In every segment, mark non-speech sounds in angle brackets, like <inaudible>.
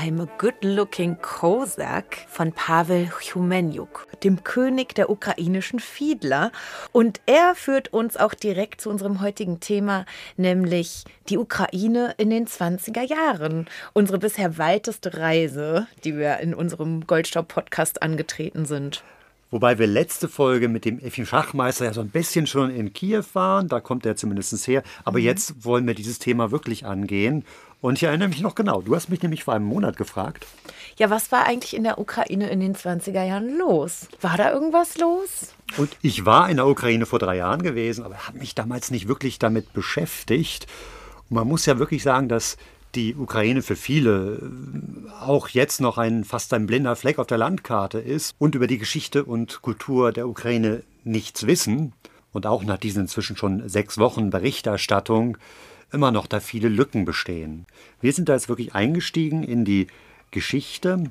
I'm a Good Looking Kozak von Pavel Chumenjuk, dem König der ukrainischen Fiedler. Und er führt uns auch direkt zu unserem heutigen Thema, nämlich die Ukraine in den 20er Jahren. Unsere bisher weiteste Reise, die wir in unserem Goldstaub-Podcast angetreten sind. Wobei wir letzte Folge mit dem Effi Schachmeister ja so ein bisschen schon in Kiew waren, da kommt er zumindest her. Aber jetzt wollen wir dieses Thema wirklich angehen. Und ich erinnere mich noch genau, du hast mich nämlich vor einem Monat gefragt. Ja, was war eigentlich in der Ukraine in den 20er Jahren los? War da irgendwas los? Und ich war in der Ukraine vor drei Jahren gewesen, aber habe mich damals nicht wirklich damit beschäftigt. Und man muss ja wirklich sagen, dass die Ukraine für viele äh, auch jetzt noch ein fast ein blinder Fleck auf der Landkarte ist und über die Geschichte und Kultur der Ukraine nichts wissen. Und auch nach diesen inzwischen schon sechs Wochen Berichterstattung immer noch da viele Lücken bestehen. Wir sind da jetzt wirklich eingestiegen in die Geschichte,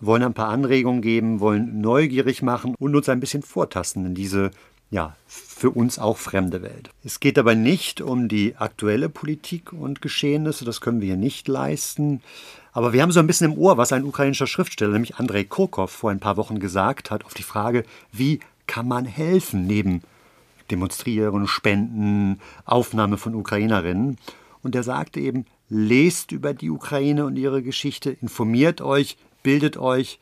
wollen ein paar Anregungen geben, wollen neugierig machen und uns ein bisschen vortasten in diese ja, für uns auch fremde Welt. Es geht aber nicht um die aktuelle Politik und Geschehnisse, das können wir hier nicht leisten. Aber wir haben so ein bisschen im Ohr, was ein ukrainischer Schriftsteller, nämlich Andrei Kurkov, vor ein paar Wochen gesagt hat, auf die Frage, wie kann man helfen neben Demonstrieren, Spenden, Aufnahme von Ukrainerinnen. Und er sagte eben, lest über die Ukraine und ihre Geschichte, informiert euch, bildet euch,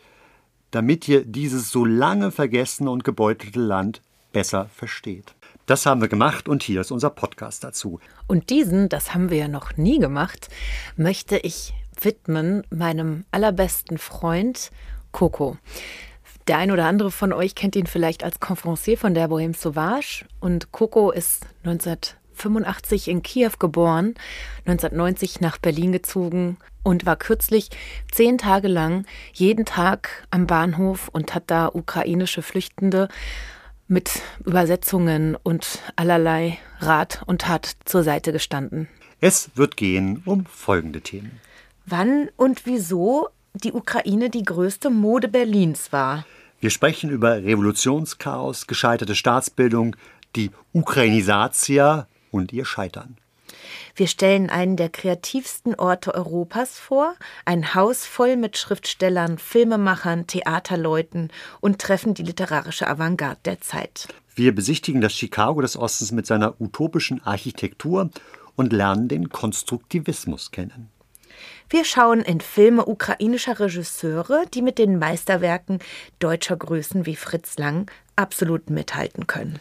damit ihr dieses so lange vergessene und gebeutelte Land besser versteht. Das haben wir gemacht und hier ist unser Podcast dazu. Und diesen, das haben wir ja noch nie gemacht, möchte ich widmen meinem allerbesten Freund Coco. Der ein oder andere von euch kennt ihn vielleicht als Confrancier von der Bohème Sauvage. Und Coco ist 1985 in Kiew geboren, 1990 nach Berlin gezogen und war kürzlich zehn Tage lang jeden Tag am Bahnhof und hat da ukrainische Flüchtende mit Übersetzungen und allerlei Rat und Tat zur Seite gestanden. Es wird gehen um folgende Themen. Wann und wieso die Ukraine die größte Mode Berlins war. Wir sprechen über Revolutionschaos, gescheiterte Staatsbildung, die Ukrainisatia und ihr Scheitern. Wir stellen einen der kreativsten Orte Europas vor, ein Haus voll mit Schriftstellern, Filmemachern, Theaterleuten und treffen die literarische Avantgarde der Zeit. Wir besichtigen das Chicago des Ostens mit seiner utopischen Architektur und lernen den Konstruktivismus kennen. Wir schauen in Filme ukrainischer Regisseure, die mit den Meisterwerken deutscher Größen wie Fritz Lang absolut mithalten können.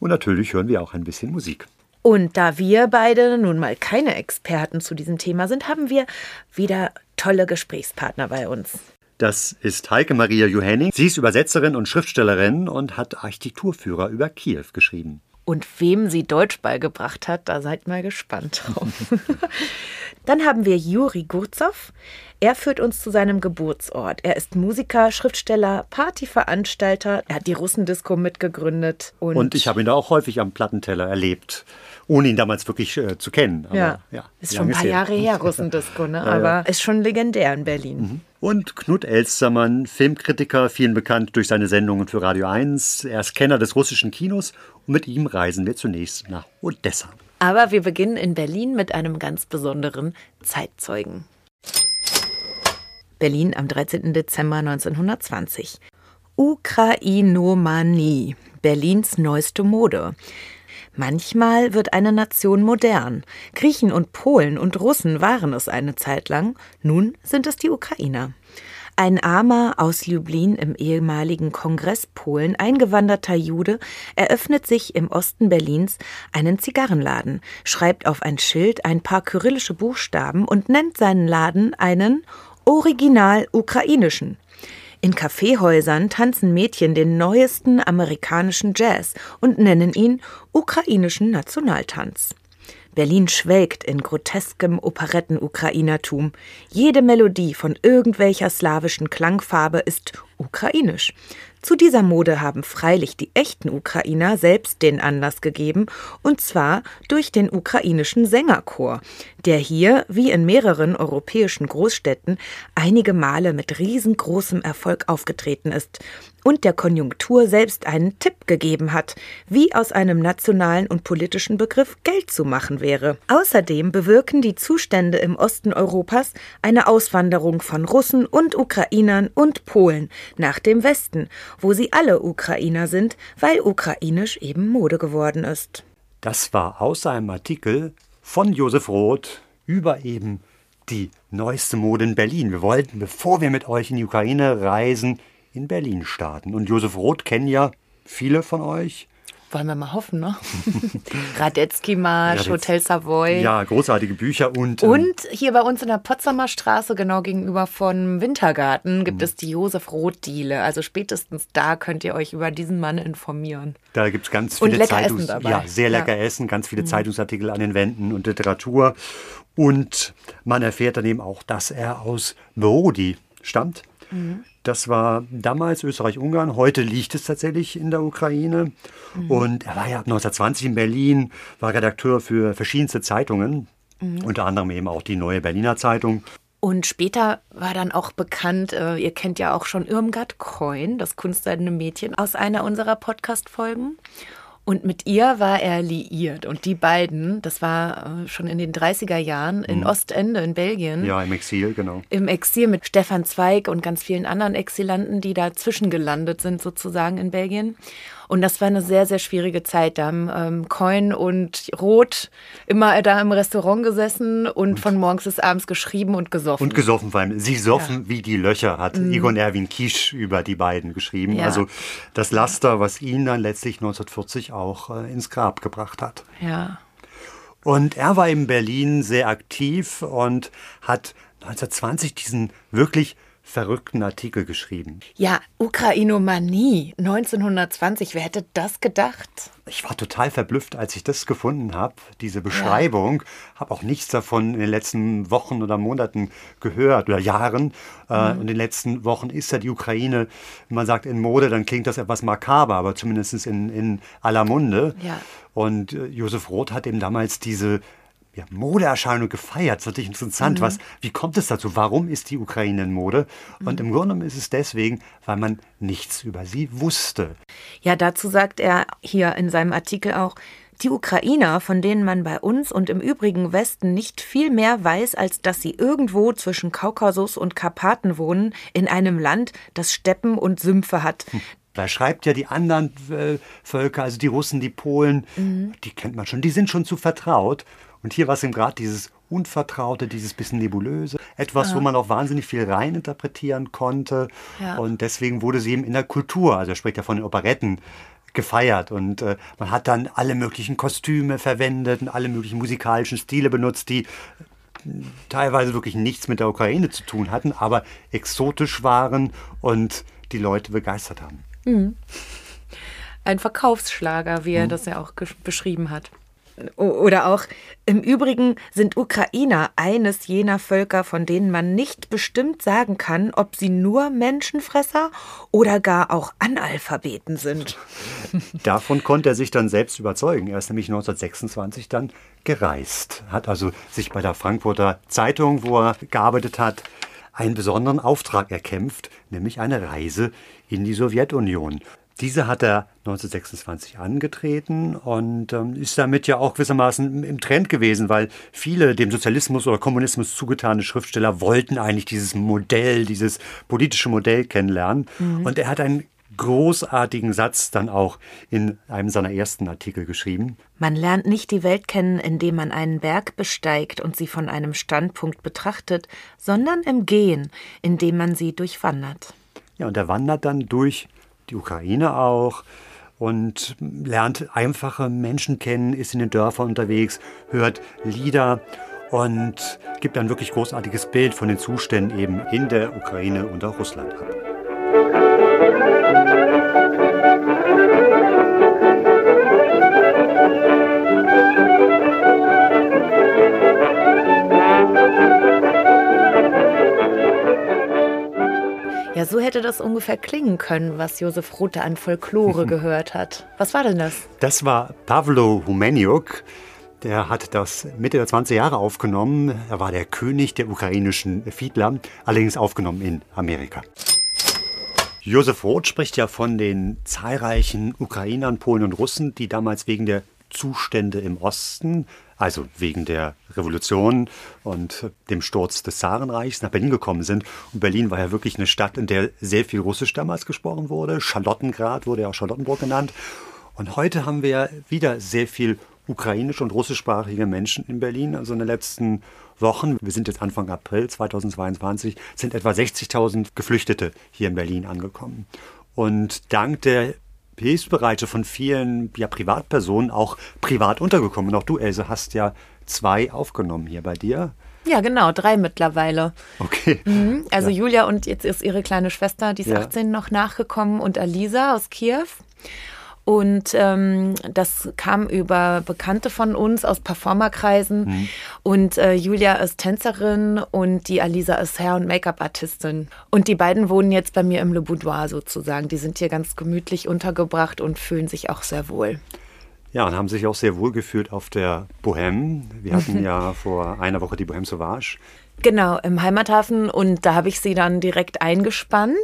Und natürlich hören wir auch ein bisschen Musik. Und da wir beide nun mal keine Experten zu diesem Thema sind, haben wir wieder tolle Gesprächspartner bei uns. Das ist Heike Maria Johenning. Sie ist Übersetzerin und Schriftstellerin und hat Architekturführer über Kiew geschrieben. Und wem sie Deutsch beigebracht hat, da seid mal gespannt drauf. <laughs> Dann haben wir Juri Gurzow. Er führt uns zu seinem Geburtsort. Er ist Musiker, Schriftsteller, Partyveranstalter. Er hat die Russendisco mitgegründet. Und, Und ich habe ihn da auch häufig am Plattenteller erlebt, ohne ihn damals wirklich äh, zu kennen. Aber, ja, ja, ist schon ein paar her? Jahre her, Russendisco, ne? <laughs> ja. aber ist schon legendär in Berlin. Und Knut Elstermann, Filmkritiker, vielen bekannt durch seine Sendungen für Radio 1. Er ist Kenner des russischen Kinos und mit ihm reisen wir zunächst nach Odessa. Aber wir beginnen in Berlin mit einem ganz besonderen Zeitzeugen. Berlin am 13. Dezember 1920. Ukrainomanie, Berlins neueste Mode. Manchmal wird eine Nation modern. Griechen und Polen und Russen waren es eine Zeit lang, nun sind es die Ukrainer. Ein armer, aus Lublin im ehemaligen Kongress Polen eingewanderter Jude eröffnet sich im Osten Berlins einen Zigarrenladen, schreibt auf ein Schild ein paar kyrillische Buchstaben und nennt seinen Laden einen original ukrainischen. In Kaffeehäusern tanzen Mädchen den neuesten amerikanischen Jazz und nennen ihn ukrainischen Nationaltanz. Berlin schwelgt in groteskem Operetten-Ukrainertum. Jede Melodie von irgendwelcher slawischen Klangfarbe ist ukrainisch. Zu dieser Mode haben freilich die echten Ukrainer selbst den Anlass gegeben, und zwar durch den ukrainischen Sängerchor, der hier, wie in mehreren europäischen Großstädten, einige Male mit riesengroßem Erfolg aufgetreten ist und der Konjunktur selbst einen Tipp gegeben hat, wie aus einem nationalen und politischen Begriff Geld zu machen wäre. Außerdem bewirken die Zustände im Osten Europas eine Auswanderung von Russen und Ukrainern und Polen nach dem Westen, wo sie alle Ukrainer sind, weil ukrainisch eben Mode geworden ist. Das war aus einem Artikel von Josef Roth über eben die neueste Mode in Berlin. Wir wollten, bevor wir mit euch in die Ukraine reisen, in Berlin starten. Und Josef Roth kennen ja viele von euch. Wollen wir mal hoffen, ne? <laughs> Radetzky Marsch, Hotel Savoy. Ja, großartige Bücher und. Ähm, und hier bei uns in der Potsdamer Straße, genau gegenüber von Wintergarten, gibt mhm. es die Josef Roth-Diele. Also spätestens da könnt ihr euch über diesen Mann informieren. Da gibt es ganz viele dabei. Ja, sehr lecker ja. Essen, ganz viele mhm. Zeitungsartikel an den Wänden und Literatur. Und man erfährt dann eben auch, dass er aus Brody stammt. Mhm. Das war damals Österreich-Ungarn. Heute liegt es tatsächlich in der Ukraine. Mhm. Und er war ja 1920 in Berlin, war Redakteur für verschiedenste Zeitungen, mhm. unter anderem eben auch die Neue Berliner Zeitung. Und später war dann auch bekannt, äh, ihr kennt ja auch schon Irmgard Kreun, das kunstseidene Mädchen, aus einer unserer Podcast-Folgen. Und mit ihr war er liiert. Und die beiden, das war äh, schon in den 30er Jahren in mhm. Ostende in Belgien. Ja, im Exil, genau. Im Exil mit Stefan Zweig und ganz vielen anderen Exilanten, die dazwischen gelandet sind, sozusagen in Belgien. Und das war eine sehr, sehr schwierige Zeit. Da haben ähm, Coin und Roth immer da im Restaurant gesessen und, und, von morgens bis abends geschrieben und gesoffen. Und gesoffen vor allem. Sie soffen ja. wie die Löcher, hat mhm. Egon Erwin Kisch über die beiden geschrieben. Ja. Also das Laster, was ihn dann letztlich 1940 auch äh, ins Grab gebracht hat. Ja. Und er war in Berlin sehr aktiv und hat 1920 diesen wirklich verrückten Artikel geschrieben. Ja, Ukrainomanie 1920, wer hätte das gedacht? Ich war total verblüfft, als ich das gefunden habe, diese Beschreibung. Ja. Habe auch nichts davon in den letzten Wochen oder Monaten gehört oder Jahren. Äh, mhm. Und in den letzten Wochen ist ja die Ukraine, wenn man sagt in Mode, dann klingt das etwas makaber, aber zumindest in, in aller Munde. Ja. Und äh, Josef Roth hat eben damals diese ja, Modeerscheinung gefeiert. Das ist natürlich interessant. Mhm. Was, wie kommt es dazu? Warum ist die Ukraine in Mode? Und mhm. im Grunde genommen ist es deswegen, weil man nichts über sie wusste. Ja, dazu sagt er hier in seinem Artikel auch, die Ukrainer, von denen man bei uns und im übrigen Westen nicht viel mehr weiß, als dass sie irgendwo zwischen Kaukasus und Karpaten wohnen, in einem Land, das Steppen und Sümpfe hat. Hm. Da schreibt ja die anderen äh, Völker, also die Russen, die Polen, mhm. die kennt man schon, die sind schon zu vertraut. Und hier war es eben gerade dieses Unvertraute, dieses bisschen Nebulöse, etwas, ja. wo man auch wahnsinnig viel reininterpretieren konnte. Ja. Und deswegen wurde sie eben in der Kultur, also er spricht ja von den Operetten, gefeiert und äh, man hat dann alle möglichen Kostüme verwendet und alle möglichen musikalischen Stile benutzt, die teilweise wirklich nichts mit der Ukraine zu tun hatten, aber exotisch waren und die Leute begeistert haben. Mhm. Ein Verkaufsschlager, wie er mhm. das ja auch beschrieben hat. Oder auch, im Übrigen sind Ukrainer eines jener Völker, von denen man nicht bestimmt sagen kann, ob sie nur Menschenfresser oder gar auch Analphabeten sind. <laughs> Davon konnte er sich dann selbst überzeugen. Er ist nämlich 1926 dann gereist, hat also sich bei der Frankfurter Zeitung, wo er gearbeitet hat, einen besonderen Auftrag erkämpft, nämlich eine Reise in die Sowjetunion. Diese hat er 1926 angetreten und ähm, ist damit ja auch gewissermaßen im Trend gewesen, weil viele dem Sozialismus oder Kommunismus zugetane Schriftsteller wollten eigentlich dieses Modell, dieses politische Modell kennenlernen. Mhm. Und er hat ein großartigen Satz dann auch in einem seiner ersten Artikel geschrieben. Man lernt nicht die Welt kennen, indem man einen Berg besteigt und sie von einem Standpunkt betrachtet, sondern im Gehen, indem man sie durchwandert. Ja, und er wandert dann durch die Ukraine auch und lernt einfache Menschen kennen, ist in den Dörfern unterwegs, hört Lieder und gibt ein wirklich großartiges Bild von den Zuständen eben in der Ukraine und auch Russland ab. Ja, so hätte das ungefähr klingen können, was Josef Rothe an Folklore <laughs> gehört hat. Was war denn das? Das war Pavlo Humeniuk. Der hat das Mitte der 20er Jahre aufgenommen. Er war der König der ukrainischen Fiedler, allerdings aufgenommen in Amerika. Josef Roth spricht ja von den zahlreichen Ukrainern, Polen und Russen, die damals wegen der Zustände im Osten, also wegen der Revolution und dem Sturz des Zarenreichs nach Berlin gekommen sind. Und Berlin war ja wirklich eine Stadt, in der sehr viel Russisch damals gesprochen wurde. Charlottengrad wurde ja auch Charlottenburg genannt. Und heute haben wir wieder sehr viel ukrainisch- und russischsprachige Menschen in Berlin. Also in den letzten Wochen, wir sind jetzt Anfang April 2022, sind etwa 60.000 Geflüchtete hier in Berlin angekommen. Und dank der Hilfsbereitschaft von vielen ja, Privatpersonen auch privat untergekommen. Und auch du, Else, hast ja zwei aufgenommen hier bei dir. Ja, genau, drei mittlerweile. Okay. Mhm, also ja. Julia und jetzt ist ihre kleine Schwester, die ist ja. 18, noch nachgekommen und Alisa aus Kiew. Und ähm, das kam über Bekannte von uns aus Performerkreisen. Mhm. Und äh, Julia ist Tänzerin und die Alisa ist Hair- und Make-up-Artistin. Und die beiden wohnen jetzt bei mir im Le Boudoir sozusagen. Die sind hier ganz gemütlich untergebracht und fühlen sich auch sehr wohl. Ja, und haben sich auch sehr wohl gefühlt auf der Bohème. Wir hatten <laughs> ja vor einer Woche die Bohème Sauvage. Genau, im Heimathafen und da habe ich sie dann direkt eingespannt,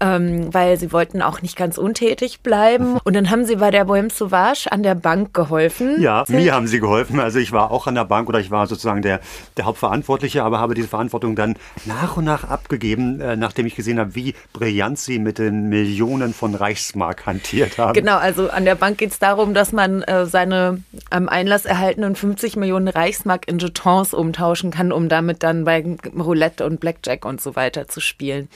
ähm, weil sie wollten auch nicht ganz untätig bleiben. <laughs> Und dann haben sie bei der Bohème Sauvage an der Bank geholfen. Ja, mir haben sie geholfen. Also ich war auch an der Bank oder ich war sozusagen der, der Hauptverantwortliche, aber habe diese Verantwortung dann nach und nach abgegeben, äh, nachdem ich gesehen habe, wie brillant sie mit den Millionen von Reichsmark hantiert haben. Genau, also an der Bank geht es darum, dass man äh, seine am Einlass erhaltenen 50 Millionen Reichsmark in Jetons umtauschen kann, um damit dann bei Roulette und Blackjack und so weiter zu spielen.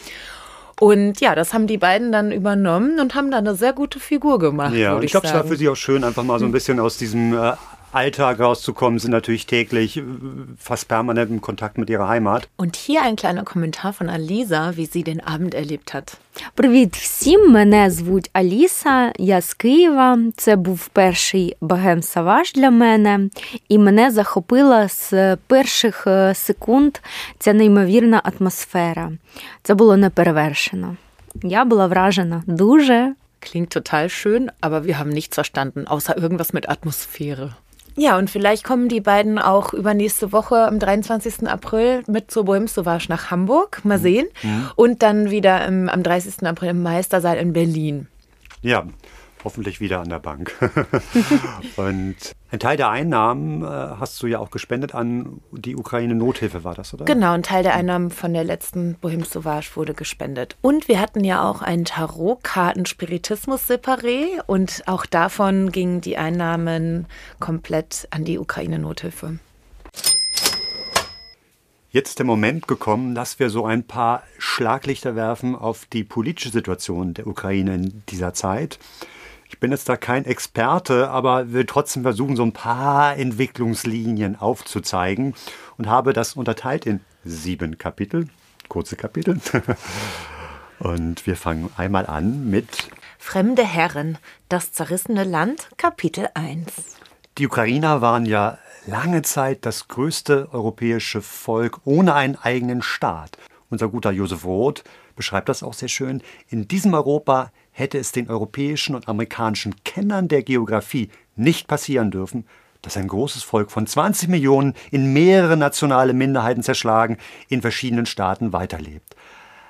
Und ja, das haben die beiden dann übernommen und haben dann eine sehr gute Figur gemacht. Ja, ich, ich glaube, es war für sie auch schön, einfach mal so ein bisschen aus diesem äh, Alltag rauszukommen, sind natürlich täglich äh, fast permanent im Kontakt mit ihrer Heimat. Und hier ein kleiner Kommentar von Alisa, wie sie den Abend erlebt hat. Привіт всім! Мене звуть Аліса, я з Києва. Це був перший багем Саваж для мене, і мене захопила з перших секунд ця неймовірна атмосфера. Це було неперевершено. Я була вражена дуже. Klingt total schön, aber wir haben nichts verstanden, außer irgendwas mit Atmosphäre. Ja, und vielleicht kommen die beiden auch übernächste Woche am 23. April mit zur Bohème Sauvage nach Hamburg. Mal mhm. sehen. Mhm. Und dann wieder im, am 30. April im Meistersaal in Berlin. Ja, hoffentlich wieder an der Bank. <laughs> und ein Teil der Einnahmen äh, hast du ja auch gespendet an die Ukraine-Nothilfe, war das, oder? Genau, ein Teil der Einnahmen von der letzten Bohem Sauvage wurde gespendet. Und wir hatten ja auch einen Tarotkarten-Spiritismus-Separé und auch davon gingen die Einnahmen komplett an die Ukraine-Nothilfe. Jetzt der Moment gekommen, dass wir so ein paar Schlaglichter werfen auf die politische Situation der Ukraine in dieser Zeit. Ich bin jetzt da kein Experte, aber will trotzdem versuchen, so ein paar Entwicklungslinien aufzuzeigen und habe das unterteilt in sieben Kapitel, kurze Kapitel. <laughs> Und wir fangen einmal an mit Fremde Herren, das zerrissene Land, Kapitel 1. Die Ukrainer waren ja lange Zeit das größte europäische Volk ohne einen eigenen Staat. Unser guter Josef Roth beschreibt das auch sehr schön. In diesem Europa hätte es den europäischen und amerikanischen Kennern der Geographie nicht passieren dürfen, dass ein großes Volk von 20 Millionen in mehrere nationale Minderheiten zerschlagen in verschiedenen Staaten weiterlebt.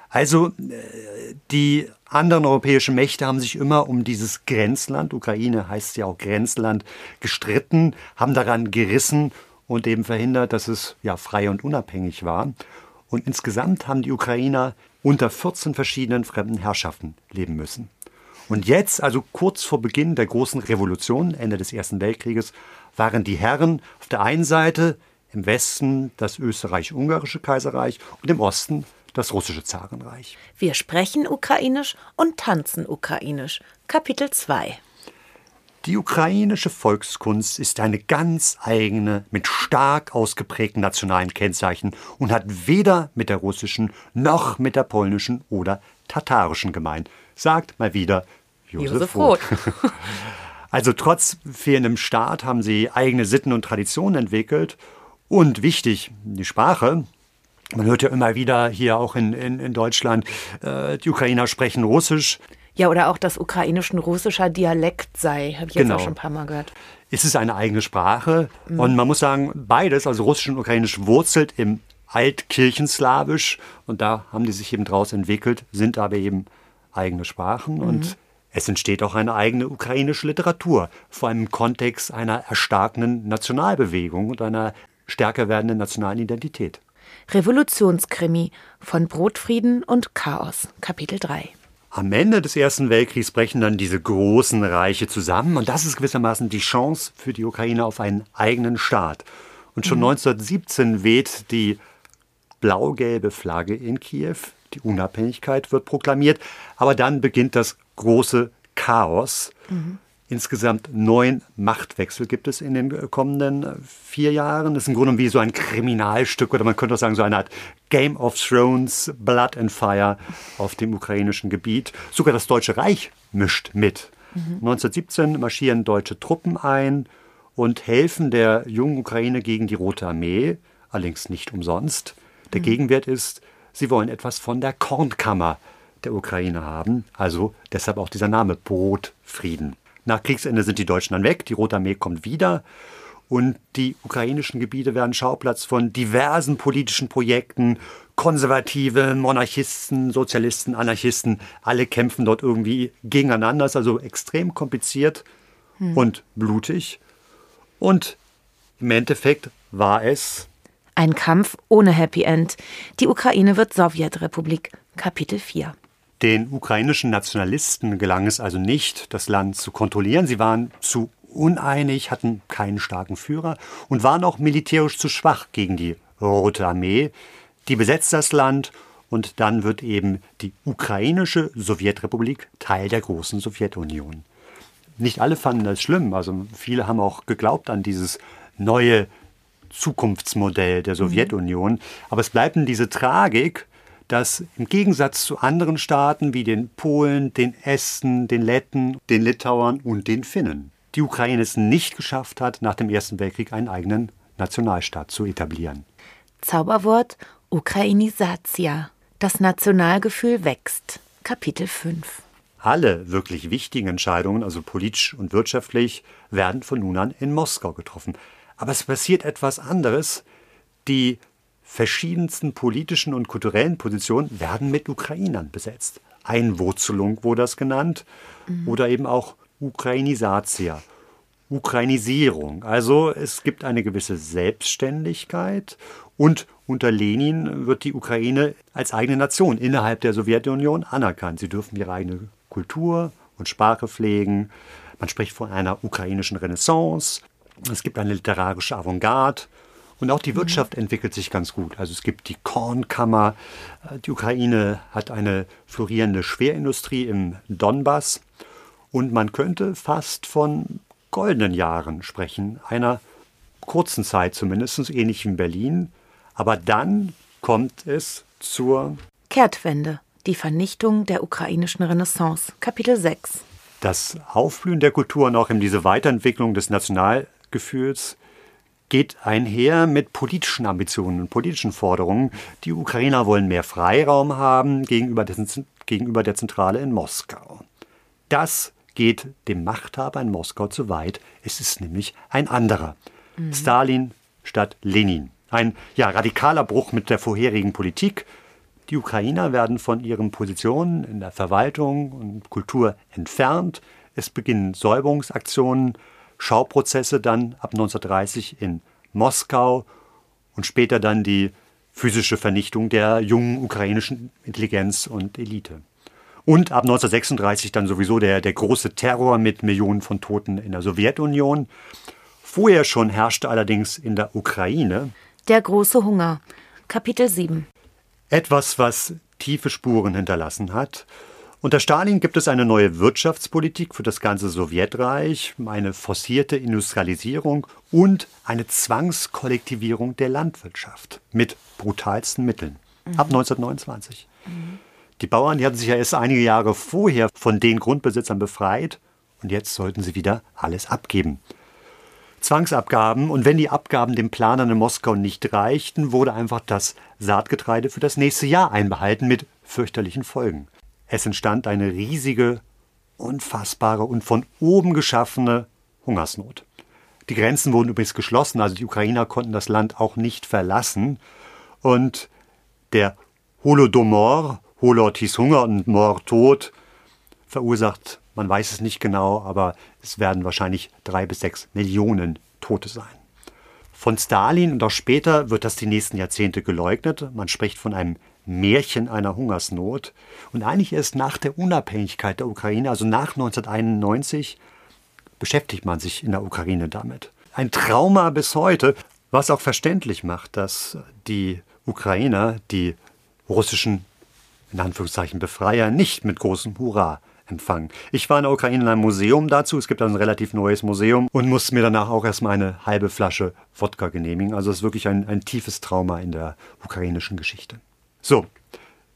Also äh, die anderen europäischen Mächte haben sich immer um dieses Grenzland, Ukraine heißt ja auch Grenzland, gestritten, haben daran gerissen und eben verhindert, dass es ja frei und unabhängig war. Und insgesamt haben die Ukrainer unter 14 verschiedenen fremden Herrschaften leben müssen. Und jetzt, also kurz vor Beginn der großen Revolution, Ende des Ersten Weltkrieges, waren die Herren auf der einen Seite im Westen das österreich-ungarische Kaiserreich und im Osten das russische Zarenreich. Wir sprechen ukrainisch und tanzen ukrainisch. Kapitel 2 die ukrainische Volkskunst ist eine ganz eigene, mit stark ausgeprägten nationalen Kennzeichen und hat weder mit der russischen noch mit der polnischen oder tatarischen gemein, sagt mal wieder Josef, Josef Roth. <laughs> also trotz fehlendem Staat haben sie eigene Sitten und Traditionen entwickelt und wichtig, die Sprache, man hört ja immer wieder hier auch in, in, in Deutschland, äh, die Ukrainer sprechen Russisch. Ja, oder auch, dass ukrainisch ein russischer Dialekt sei, habe ich jetzt genau. auch schon ein paar Mal gehört. Es ist eine eigene Sprache mhm. und man muss sagen, beides, also Russisch und Ukrainisch, wurzelt im Altkirchenslawisch und da haben die sich eben draus entwickelt, sind aber eben eigene Sprachen mhm. und es entsteht auch eine eigene ukrainische Literatur, vor allem im Kontext einer erstarkenden Nationalbewegung und einer stärker werdenden nationalen Identität. Revolutionskrimi von Brotfrieden und Chaos, Kapitel 3. Am Ende des Ersten Weltkriegs brechen dann diese großen Reiche zusammen und das ist gewissermaßen die Chance für die Ukraine auf einen eigenen Staat. Und schon mhm. 1917 weht die blau-gelbe Flagge in Kiew, die Unabhängigkeit wird proklamiert, aber dann beginnt das große Chaos. Mhm. Insgesamt neun Machtwechsel gibt es in den kommenden vier Jahren. Das ist im Grunde wie so ein Kriminalstück oder man könnte auch sagen, so eine Art Game of Thrones, Blood and Fire auf dem ukrainischen Gebiet. Sogar das Deutsche Reich mischt mit. Mhm. 1917 marschieren deutsche Truppen ein und helfen der jungen Ukraine gegen die Rote Armee, allerdings nicht umsonst. Der mhm. Gegenwert ist, sie wollen etwas von der Kornkammer der Ukraine haben, also deshalb auch dieser Name Brotfrieden. Nach Kriegsende sind die Deutschen dann weg, die Rote Armee kommt wieder und die ukrainischen Gebiete werden Schauplatz von diversen politischen Projekten. Konservative, Monarchisten, Sozialisten, Anarchisten, alle kämpfen dort irgendwie gegeneinander. Das ist also extrem kompliziert hm. und blutig. Und im Endeffekt war es ein Kampf ohne Happy End. Die Ukraine wird Sowjetrepublik. Kapitel 4. Den ukrainischen Nationalisten gelang es also nicht, das Land zu kontrollieren. Sie waren zu uneinig, hatten keinen starken Führer und waren auch militärisch zu schwach gegen die Rote Armee. Die besetzt das Land und dann wird eben die ukrainische Sowjetrepublik Teil der großen Sowjetunion. Nicht alle fanden das schlimm, also viele haben auch geglaubt an dieses neue Zukunftsmodell der mhm. Sowjetunion, aber es bleibt diese Tragik, dass im Gegensatz zu anderen Staaten wie den Polen, den Esten, den Letten, den Litauern und den Finnen die Ukraine es nicht geschafft hat, nach dem Ersten Weltkrieg einen eigenen Nationalstaat zu etablieren. Zauberwort Ukrainisatia. Das Nationalgefühl wächst. Kapitel 5. Alle wirklich wichtigen Entscheidungen, also politisch und wirtschaftlich, werden von nun an in Moskau getroffen. Aber es passiert etwas anderes. Die verschiedensten politischen und kulturellen Positionen werden mit Ukrainern besetzt. Einwurzelung wurde das genannt mhm. oder eben auch Ukrainisatia, Ukrainisierung. Also es gibt eine gewisse Selbstständigkeit und unter Lenin wird die Ukraine als eigene Nation innerhalb der Sowjetunion anerkannt. Sie dürfen ihre eigene Kultur und Sprache pflegen. Man spricht von einer ukrainischen Renaissance. Es gibt eine literarische Avantgarde. Und auch die Wirtschaft entwickelt sich ganz gut. Also es gibt die Kornkammer. Die Ukraine hat eine florierende Schwerindustrie im Donbass. Und man könnte fast von goldenen Jahren sprechen, einer kurzen Zeit zumindest, ähnlich wie in Berlin. Aber dann kommt es zur Kehrtwende, die Vernichtung der ukrainischen Renaissance, Kapitel 6. Das Aufblühen der Kultur und auch eben diese Weiterentwicklung des Nationalgefühls geht einher mit politischen Ambitionen und politischen Forderungen. Die Ukrainer wollen mehr Freiraum haben gegenüber der, gegenüber der Zentrale in Moskau. Das geht dem Machthaber in Moskau zu weit. Es ist nämlich ein anderer. Mhm. Stalin statt Lenin. Ein ja, radikaler Bruch mit der vorherigen Politik. Die Ukrainer werden von ihren Positionen in der Verwaltung und Kultur entfernt. Es beginnen Säuberungsaktionen, Schauprozesse dann ab 1930 in Moskau und später dann die physische Vernichtung der jungen ukrainischen Intelligenz und Elite. Und ab 1936 dann sowieso der, der große Terror mit Millionen von Toten in der Sowjetunion. Vorher schon herrschte allerdings in der Ukraine der große Hunger. Kapitel 7. Etwas, was tiefe Spuren hinterlassen hat. Unter Stalin gibt es eine neue Wirtschaftspolitik für das ganze Sowjetreich, eine forcierte Industrialisierung und eine Zwangskollektivierung der Landwirtschaft mit brutalsten Mitteln. Mhm. Ab 1929. Mhm. Die Bauern, die hatten sich ja erst einige Jahre vorher von den Grundbesitzern befreit und jetzt sollten sie wieder alles abgeben. Zwangsabgaben und wenn die Abgaben dem Planern in Moskau nicht reichten, wurde einfach das Saatgetreide für das nächste Jahr einbehalten mit fürchterlichen Folgen. Es entstand eine riesige, unfassbare und von oben geschaffene Hungersnot. Die Grenzen wurden übrigens geschlossen, also die Ukrainer konnten das Land auch nicht verlassen. Und der Holodomor, Holod hieß Hunger und Mor Tod, verursacht, man weiß es nicht genau, aber es werden wahrscheinlich drei bis sechs Millionen Tote sein. Von Stalin und auch später wird das die nächsten Jahrzehnte geleugnet. Man spricht von einem Märchen einer Hungersnot. Und eigentlich erst nach der Unabhängigkeit der Ukraine, also nach 1991, beschäftigt man sich in der Ukraine damit. Ein Trauma bis heute, was auch verständlich macht, dass die Ukrainer die russischen, in Anführungszeichen, Befreier nicht mit großem Hurra empfangen. Ich war in der Ukraine in einem Museum dazu. Es gibt also ein relativ neues Museum und musste mir danach auch erstmal eine halbe Flasche Wodka genehmigen. Also es ist wirklich ein, ein tiefes Trauma in der ukrainischen Geschichte. So,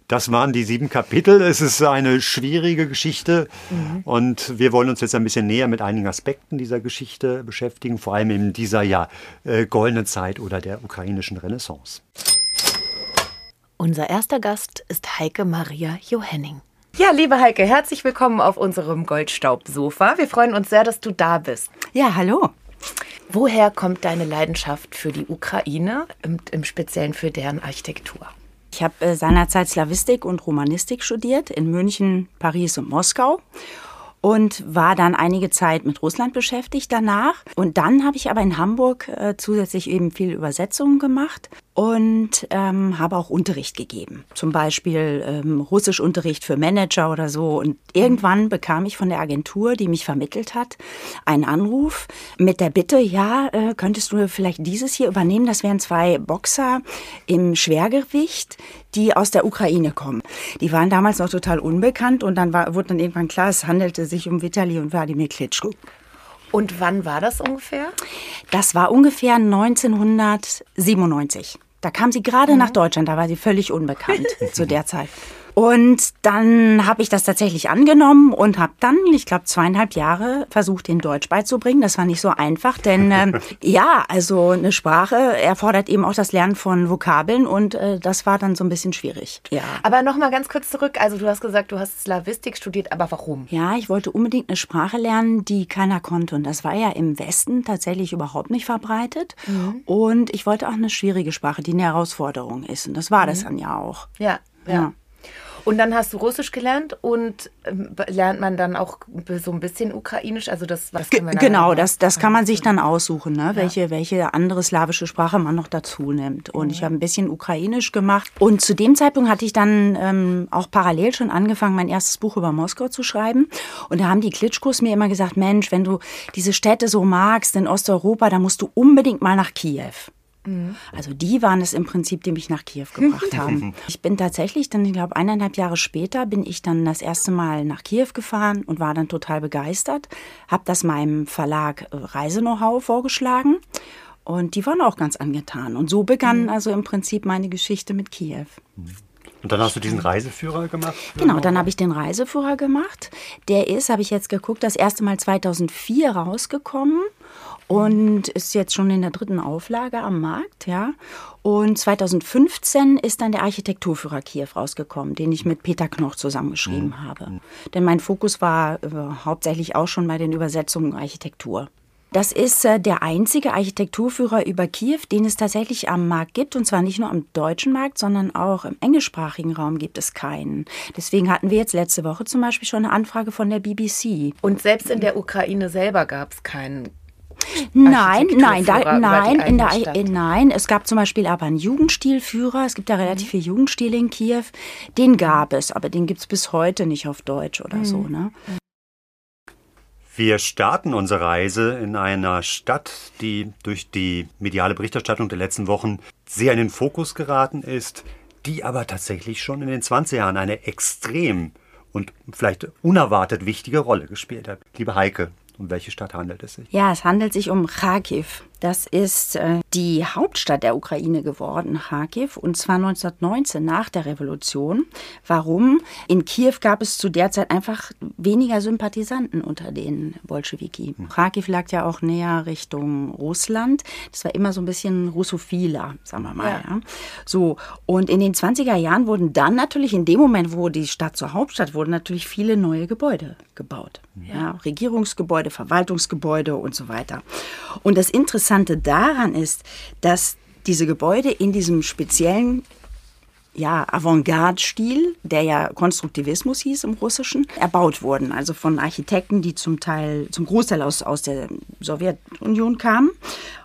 das waren die sieben Kapitel. Es ist eine schwierige Geschichte mhm. und wir wollen uns jetzt ein bisschen näher mit einigen Aspekten dieser Geschichte beschäftigen, vor allem in dieser ja äh, goldenen Zeit oder der ukrainischen Renaissance. Unser erster Gast ist Heike Maria Johenning. Ja, liebe Heike, herzlich willkommen auf unserem Goldstaubsofa. Wir freuen uns sehr, dass du da bist. Ja, hallo. Woher kommt deine Leidenschaft für die Ukraine und im Speziellen für deren Architektur? Ich habe äh, seinerzeit Slavistik und Romanistik studiert in München, Paris und Moskau und war dann einige Zeit mit Russland beschäftigt danach. Und dann habe ich aber in Hamburg äh, zusätzlich eben viel Übersetzungen gemacht und ähm, habe auch Unterricht gegeben. Zum Beispiel ähm, Russischunterricht für Manager oder so. Und irgendwann bekam ich von der Agentur, die mich vermittelt hat, einen Anruf mit der Bitte, ja, äh, könntest du vielleicht dieses hier übernehmen? Das wären zwei Boxer im Schwergewicht, die aus der Ukraine kommen. Die waren damals noch total unbekannt und dann war, wurde dann irgendwann klar, es handelte sich um Vitali und Wladimir Klitschko. Und wann war das ungefähr? Das war ungefähr 1997. Da kam sie gerade mhm. nach Deutschland, da war sie völlig unbekannt <laughs> zu der Zeit. Und dann habe ich das tatsächlich angenommen und habe dann, ich glaube, zweieinhalb Jahre versucht, den Deutsch beizubringen. Das war nicht so einfach, denn ähm, <laughs> ja, also eine Sprache erfordert eben auch das Lernen von Vokabeln und äh, das war dann so ein bisschen schwierig. Ja. Aber noch mal ganz kurz zurück. Also du hast gesagt, du hast Slavistik studiert, aber warum? Ja, ich wollte unbedingt eine Sprache lernen, die keiner konnte und das war ja im Westen tatsächlich überhaupt nicht verbreitet. Mhm. Und ich wollte auch eine schwierige Sprache, die eine Herausforderung ist und das war mhm. das dann ja auch. ja. ja. ja. Und dann hast du Russisch gelernt und ähm, lernt man dann auch so ein bisschen Ukrainisch? Also das, das genau, das, das kann man sich dann aussuchen, ne? Ja. welche, welche andere slawische Sprache man noch dazu nimmt. Und ja. ich habe ein bisschen Ukrainisch gemacht. Und zu dem Zeitpunkt hatte ich dann ähm, auch parallel schon angefangen, mein erstes Buch über Moskau zu schreiben. Und da haben die Klitschkos mir immer gesagt, Mensch, wenn du diese Städte so magst in Osteuropa, dann musst du unbedingt mal nach Kiew. Mhm. Also die waren es im Prinzip, die mich nach Kiew gebracht <laughs> haben. Ich bin tatsächlich dann, ich glaube, eineinhalb Jahre später bin ich dann das erste Mal nach Kiew gefahren und war dann total begeistert. Habe das meinem Verlag äh, Reise-Know-how vorgeschlagen und die waren auch ganz angetan. Und so begann mhm. also im Prinzip meine Geschichte mit Kiew. Und dann hast du diesen Reiseführer gemacht? Genau, dann habe ich den Reiseführer gemacht. Der ist, habe ich jetzt geguckt, das erste Mal 2004 rausgekommen und ist jetzt schon in der dritten Auflage am Markt, ja. Und 2015 ist dann der Architekturführer Kiew rausgekommen, den ich mit Peter Knoch zusammengeschrieben mhm. habe. Denn mein Fokus war äh, hauptsächlich auch schon bei den Übersetzungen Architektur. Das ist äh, der einzige Architekturführer über Kiew, den es tatsächlich am Markt gibt. Und zwar nicht nur am deutschen Markt, sondern auch im englischsprachigen Raum gibt es keinen. Deswegen hatten wir jetzt letzte Woche zum Beispiel schon eine Anfrage von der BBC. Und selbst in der Ukraine selber gab es keinen Nein, nein, da, nein, in der, in, nein, es gab zum Beispiel aber einen Jugendstilführer. Es gibt da relativ mhm. viele Jugendstile in Kiew. Den gab es, aber den gibt es bis heute nicht auf Deutsch oder mhm. so. Ne? Wir starten unsere Reise in einer Stadt, die durch die mediale Berichterstattung der letzten Wochen sehr in den Fokus geraten ist, die aber tatsächlich schon in den 20 Jahren eine extrem und vielleicht unerwartet wichtige Rolle gespielt hat. Liebe Heike, um welche Stadt handelt es sich? Ja, es handelt sich um Kharkiv. Das ist äh, die Hauptstadt der Ukraine geworden, Kharkiv, und zwar 1919 nach der Revolution. Warum? In Kiew gab es zu der Zeit einfach weniger Sympathisanten unter den Bolschewiki. Hm. Kharkiv lag ja auch näher Richtung Russland. Das war immer so ein bisschen russophiler, sagen wir mal. Ja. Ja. So, und in den 20er Jahren wurden dann natürlich in dem Moment, wo die Stadt zur Hauptstadt wurde, natürlich viele neue Gebäude gebaut. Ja. ja Regierungsgebäude, Verwaltungsgebäude und so weiter. Und das Interessante Interessante daran ist, dass diese Gebäude in diesem speziellen ja, Avantgarde-Stil, der ja Konstruktivismus hieß im Russischen, erbaut wurden. Also von Architekten, die zum Teil, zum Großteil aus, aus der Sowjetunion kamen.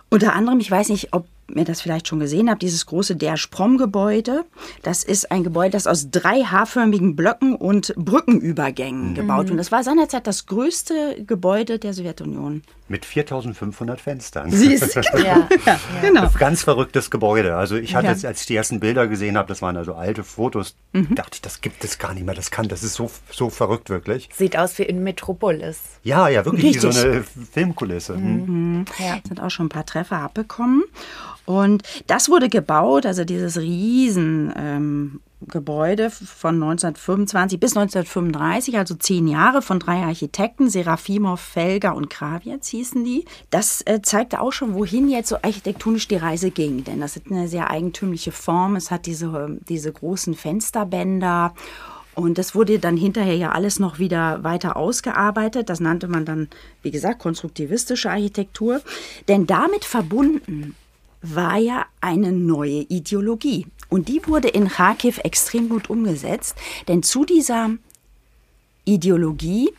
Unter anderem, ich weiß nicht, ob ihr das vielleicht schon gesehen habt, dieses große Der Sprom-Gebäude. Das ist ein Gebäude, das aus drei haarförmigen Blöcken und Brückenübergängen mhm. gebaut wurde. Und das war seinerzeit das größte Gebäude der Sowjetunion. Mit 4500 Fenstern. Siehst du? <laughs> ja. ja. Genau. Ganz verrücktes Gebäude. Also ich hatte, ja. als ich die ersten Bilder gesehen habe, das waren also alte Fotos, mhm. dachte ich, das gibt es gar nicht mehr. Das kann, das ist so, so verrückt wirklich. Sieht aus wie in Metropolis. Ja, ja, wirklich Richtig. wie so eine Filmkulisse. Mhm. Mhm. Ja. Sind auch schon ein paar Treffer abbekommen. Und das wurde gebaut, also dieses riesen ähm, von 1925 bis 1935, also zehn Jahre von drei Architekten, Serafimov, Felger und Krawitz hießen die. Das äh, zeigte auch schon, wohin jetzt so architektonisch die Reise ging, denn das ist eine sehr eigentümliche Form. Es hat diese, diese großen Fensterbänder und das wurde dann hinterher ja alles noch wieder weiter ausgearbeitet. Das nannte man dann, wie gesagt, konstruktivistische Architektur. Denn damit verbunden war ja eine neue Ideologie. Und die wurde in Kharkiv extrem gut umgesetzt, denn zu dieser Ideologie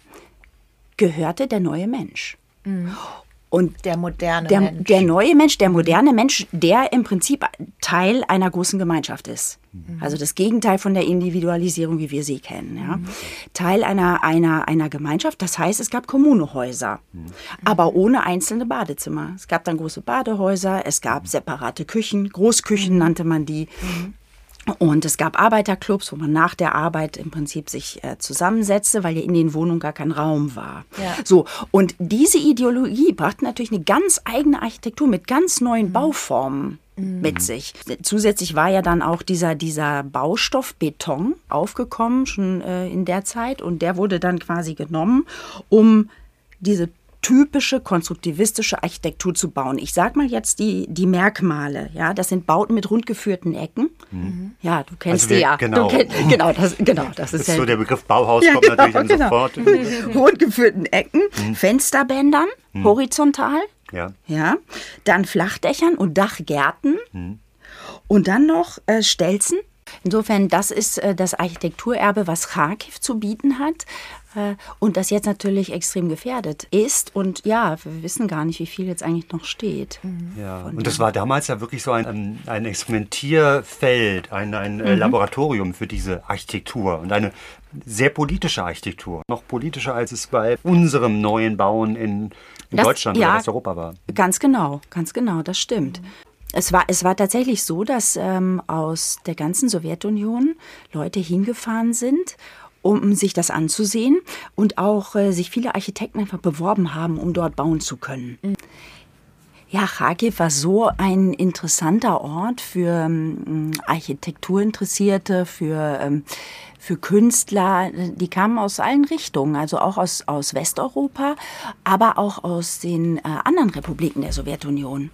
gehörte der neue Mensch. Mhm. Und der moderne der, Mensch. Der neue Mensch, der moderne Mensch, der im Prinzip Teil einer großen Gemeinschaft ist. Mhm. Also das Gegenteil von der Individualisierung, wie wir sie kennen. Ja. Mhm. Teil einer, einer, einer Gemeinschaft, das heißt, es gab Kommunehäuser, mhm. aber ohne einzelne Badezimmer. Es gab dann große Badehäuser, es gab separate Küchen, Großküchen mhm. nannte man die. Und es gab Arbeiterclubs, wo man nach der Arbeit im Prinzip sich äh, zusammensetzte, weil ja in den Wohnungen gar kein Raum war. Ja. So, und diese Ideologie brachte natürlich eine ganz eigene Architektur mit ganz neuen mhm. Bauformen mhm. mit sich. Zusätzlich war ja dann auch dieser, dieser Baustoff Beton aufgekommen, schon äh, in der Zeit, und der wurde dann quasi genommen, um diese typische konstruktivistische Architektur zu bauen. Ich sag mal jetzt die, die Merkmale. Ja, das sind Bauten mit rundgeführten Ecken. Mhm. Ja, du kennst also wir, die ja. Genau. Kenn, genau, das, genau, das ist, das ist so der Begriff Bauhaus ja, kommt genau, natürlich genau. sofort. <laughs> Rundgeführten Ecken, mhm. Fensterbändern, mhm. horizontal. Ja. ja. Dann Flachdächern und Dachgärten. Mhm. Und dann noch äh, Stelzen. Insofern, das ist äh, das Architekturerbe, was Kharkiv zu bieten hat. Äh, und das jetzt natürlich extrem gefährdet ist. Und ja, wir wissen gar nicht, wie viel jetzt eigentlich noch steht. Mhm. Ja, und das war damals ja wirklich so ein, ein Experimentierfeld, ein, ein äh, mhm. Laboratorium für diese Architektur und eine sehr politische Architektur. Noch politischer, als es bei unserem neuen Bauen in, in das, Deutschland ja, oder Westeuropa war. Ganz genau, ganz genau, das stimmt. Mhm. Es war, es war tatsächlich so, dass ähm, aus der ganzen Sowjetunion Leute hingefahren sind um sich das anzusehen und auch äh, sich viele Architekten einfach beworben haben, um dort bauen zu können. Mhm. Ja, Kharkiv war so ein interessanter Ort für ähm, Architekturinteressierte, für, ähm, für Künstler. Die kamen aus allen Richtungen, also auch aus, aus Westeuropa, aber auch aus den äh, anderen Republiken der Sowjetunion.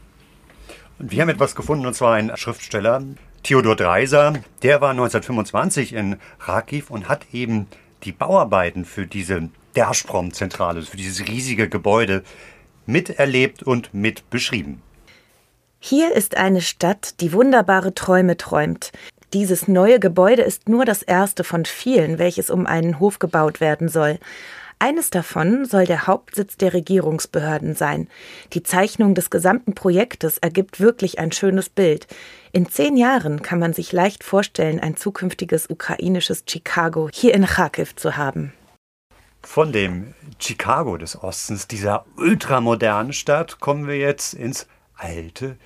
Und wir haben etwas gefunden, und zwar ein Schriftsteller, Theodor Dreiser, der war 1925 in Kharkiv und hat eben die Bauarbeiten für diese Dersprom-Zentrale, für dieses riesige Gebäude miterlebt und mit beschrieben. Hier ist eine Stadt, die wunderbare Träume träumt. Dieses neue Gebäude ist nur das erste von vielen, welches um einen Hof gebaut werden soll. Eines davon soll der Hauptsitz der Regierungsbehörden sein. Die Zeichnung des gesamten Projektes ergibt wirklich ein schönes Bild. In zehn Jahren kann man sich leicht vorstellen, ein zukünftiges ukrainisches Chicago hier in Kharkiv zu haben. Von dem Chicago des Ostens, dieser ultramodernen Stadt, kommen wir jetzt ins alte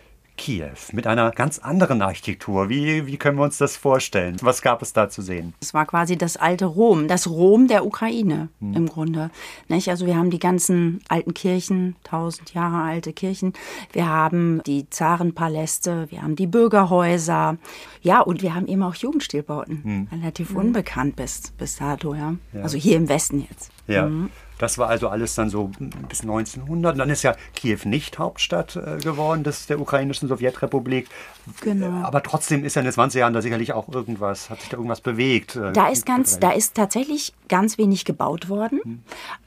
Kiew mit einer ganz anderen Architektur. Wie, wie können wir uns das vorstellen? Was gab es da zu sehen? Es war quasi das alte Rom, das Rom der Ukraine hm. im Grunde. Nicht? Also wir haben die ganzen alten Kirchen, tausend Jahre alte Kirchen. Wir haben die Zarenpaläste, wir haben die Bürgerhäuser. Ja, und wir haben eben auch Jugendstilbauten. Hm. Relativ hm. unbekannt bis, bis dato, ja. ja. Also hier im Westen jetzt. Ja. Mhm. Das war also alles dann so bis 1900. Und dann ist ja Kiew nicht Hauptstadt äh, geworden des, der ukrainischen Sowjetrepublik. Genau. Aber trotzdem ist ja in den 20 Jahren da sicherlich auch irgendwas, hat sich da irgendwas bewegt. Äh, da ist ganz, da ist tatsächlich ganz wenig gebaut worden, hm.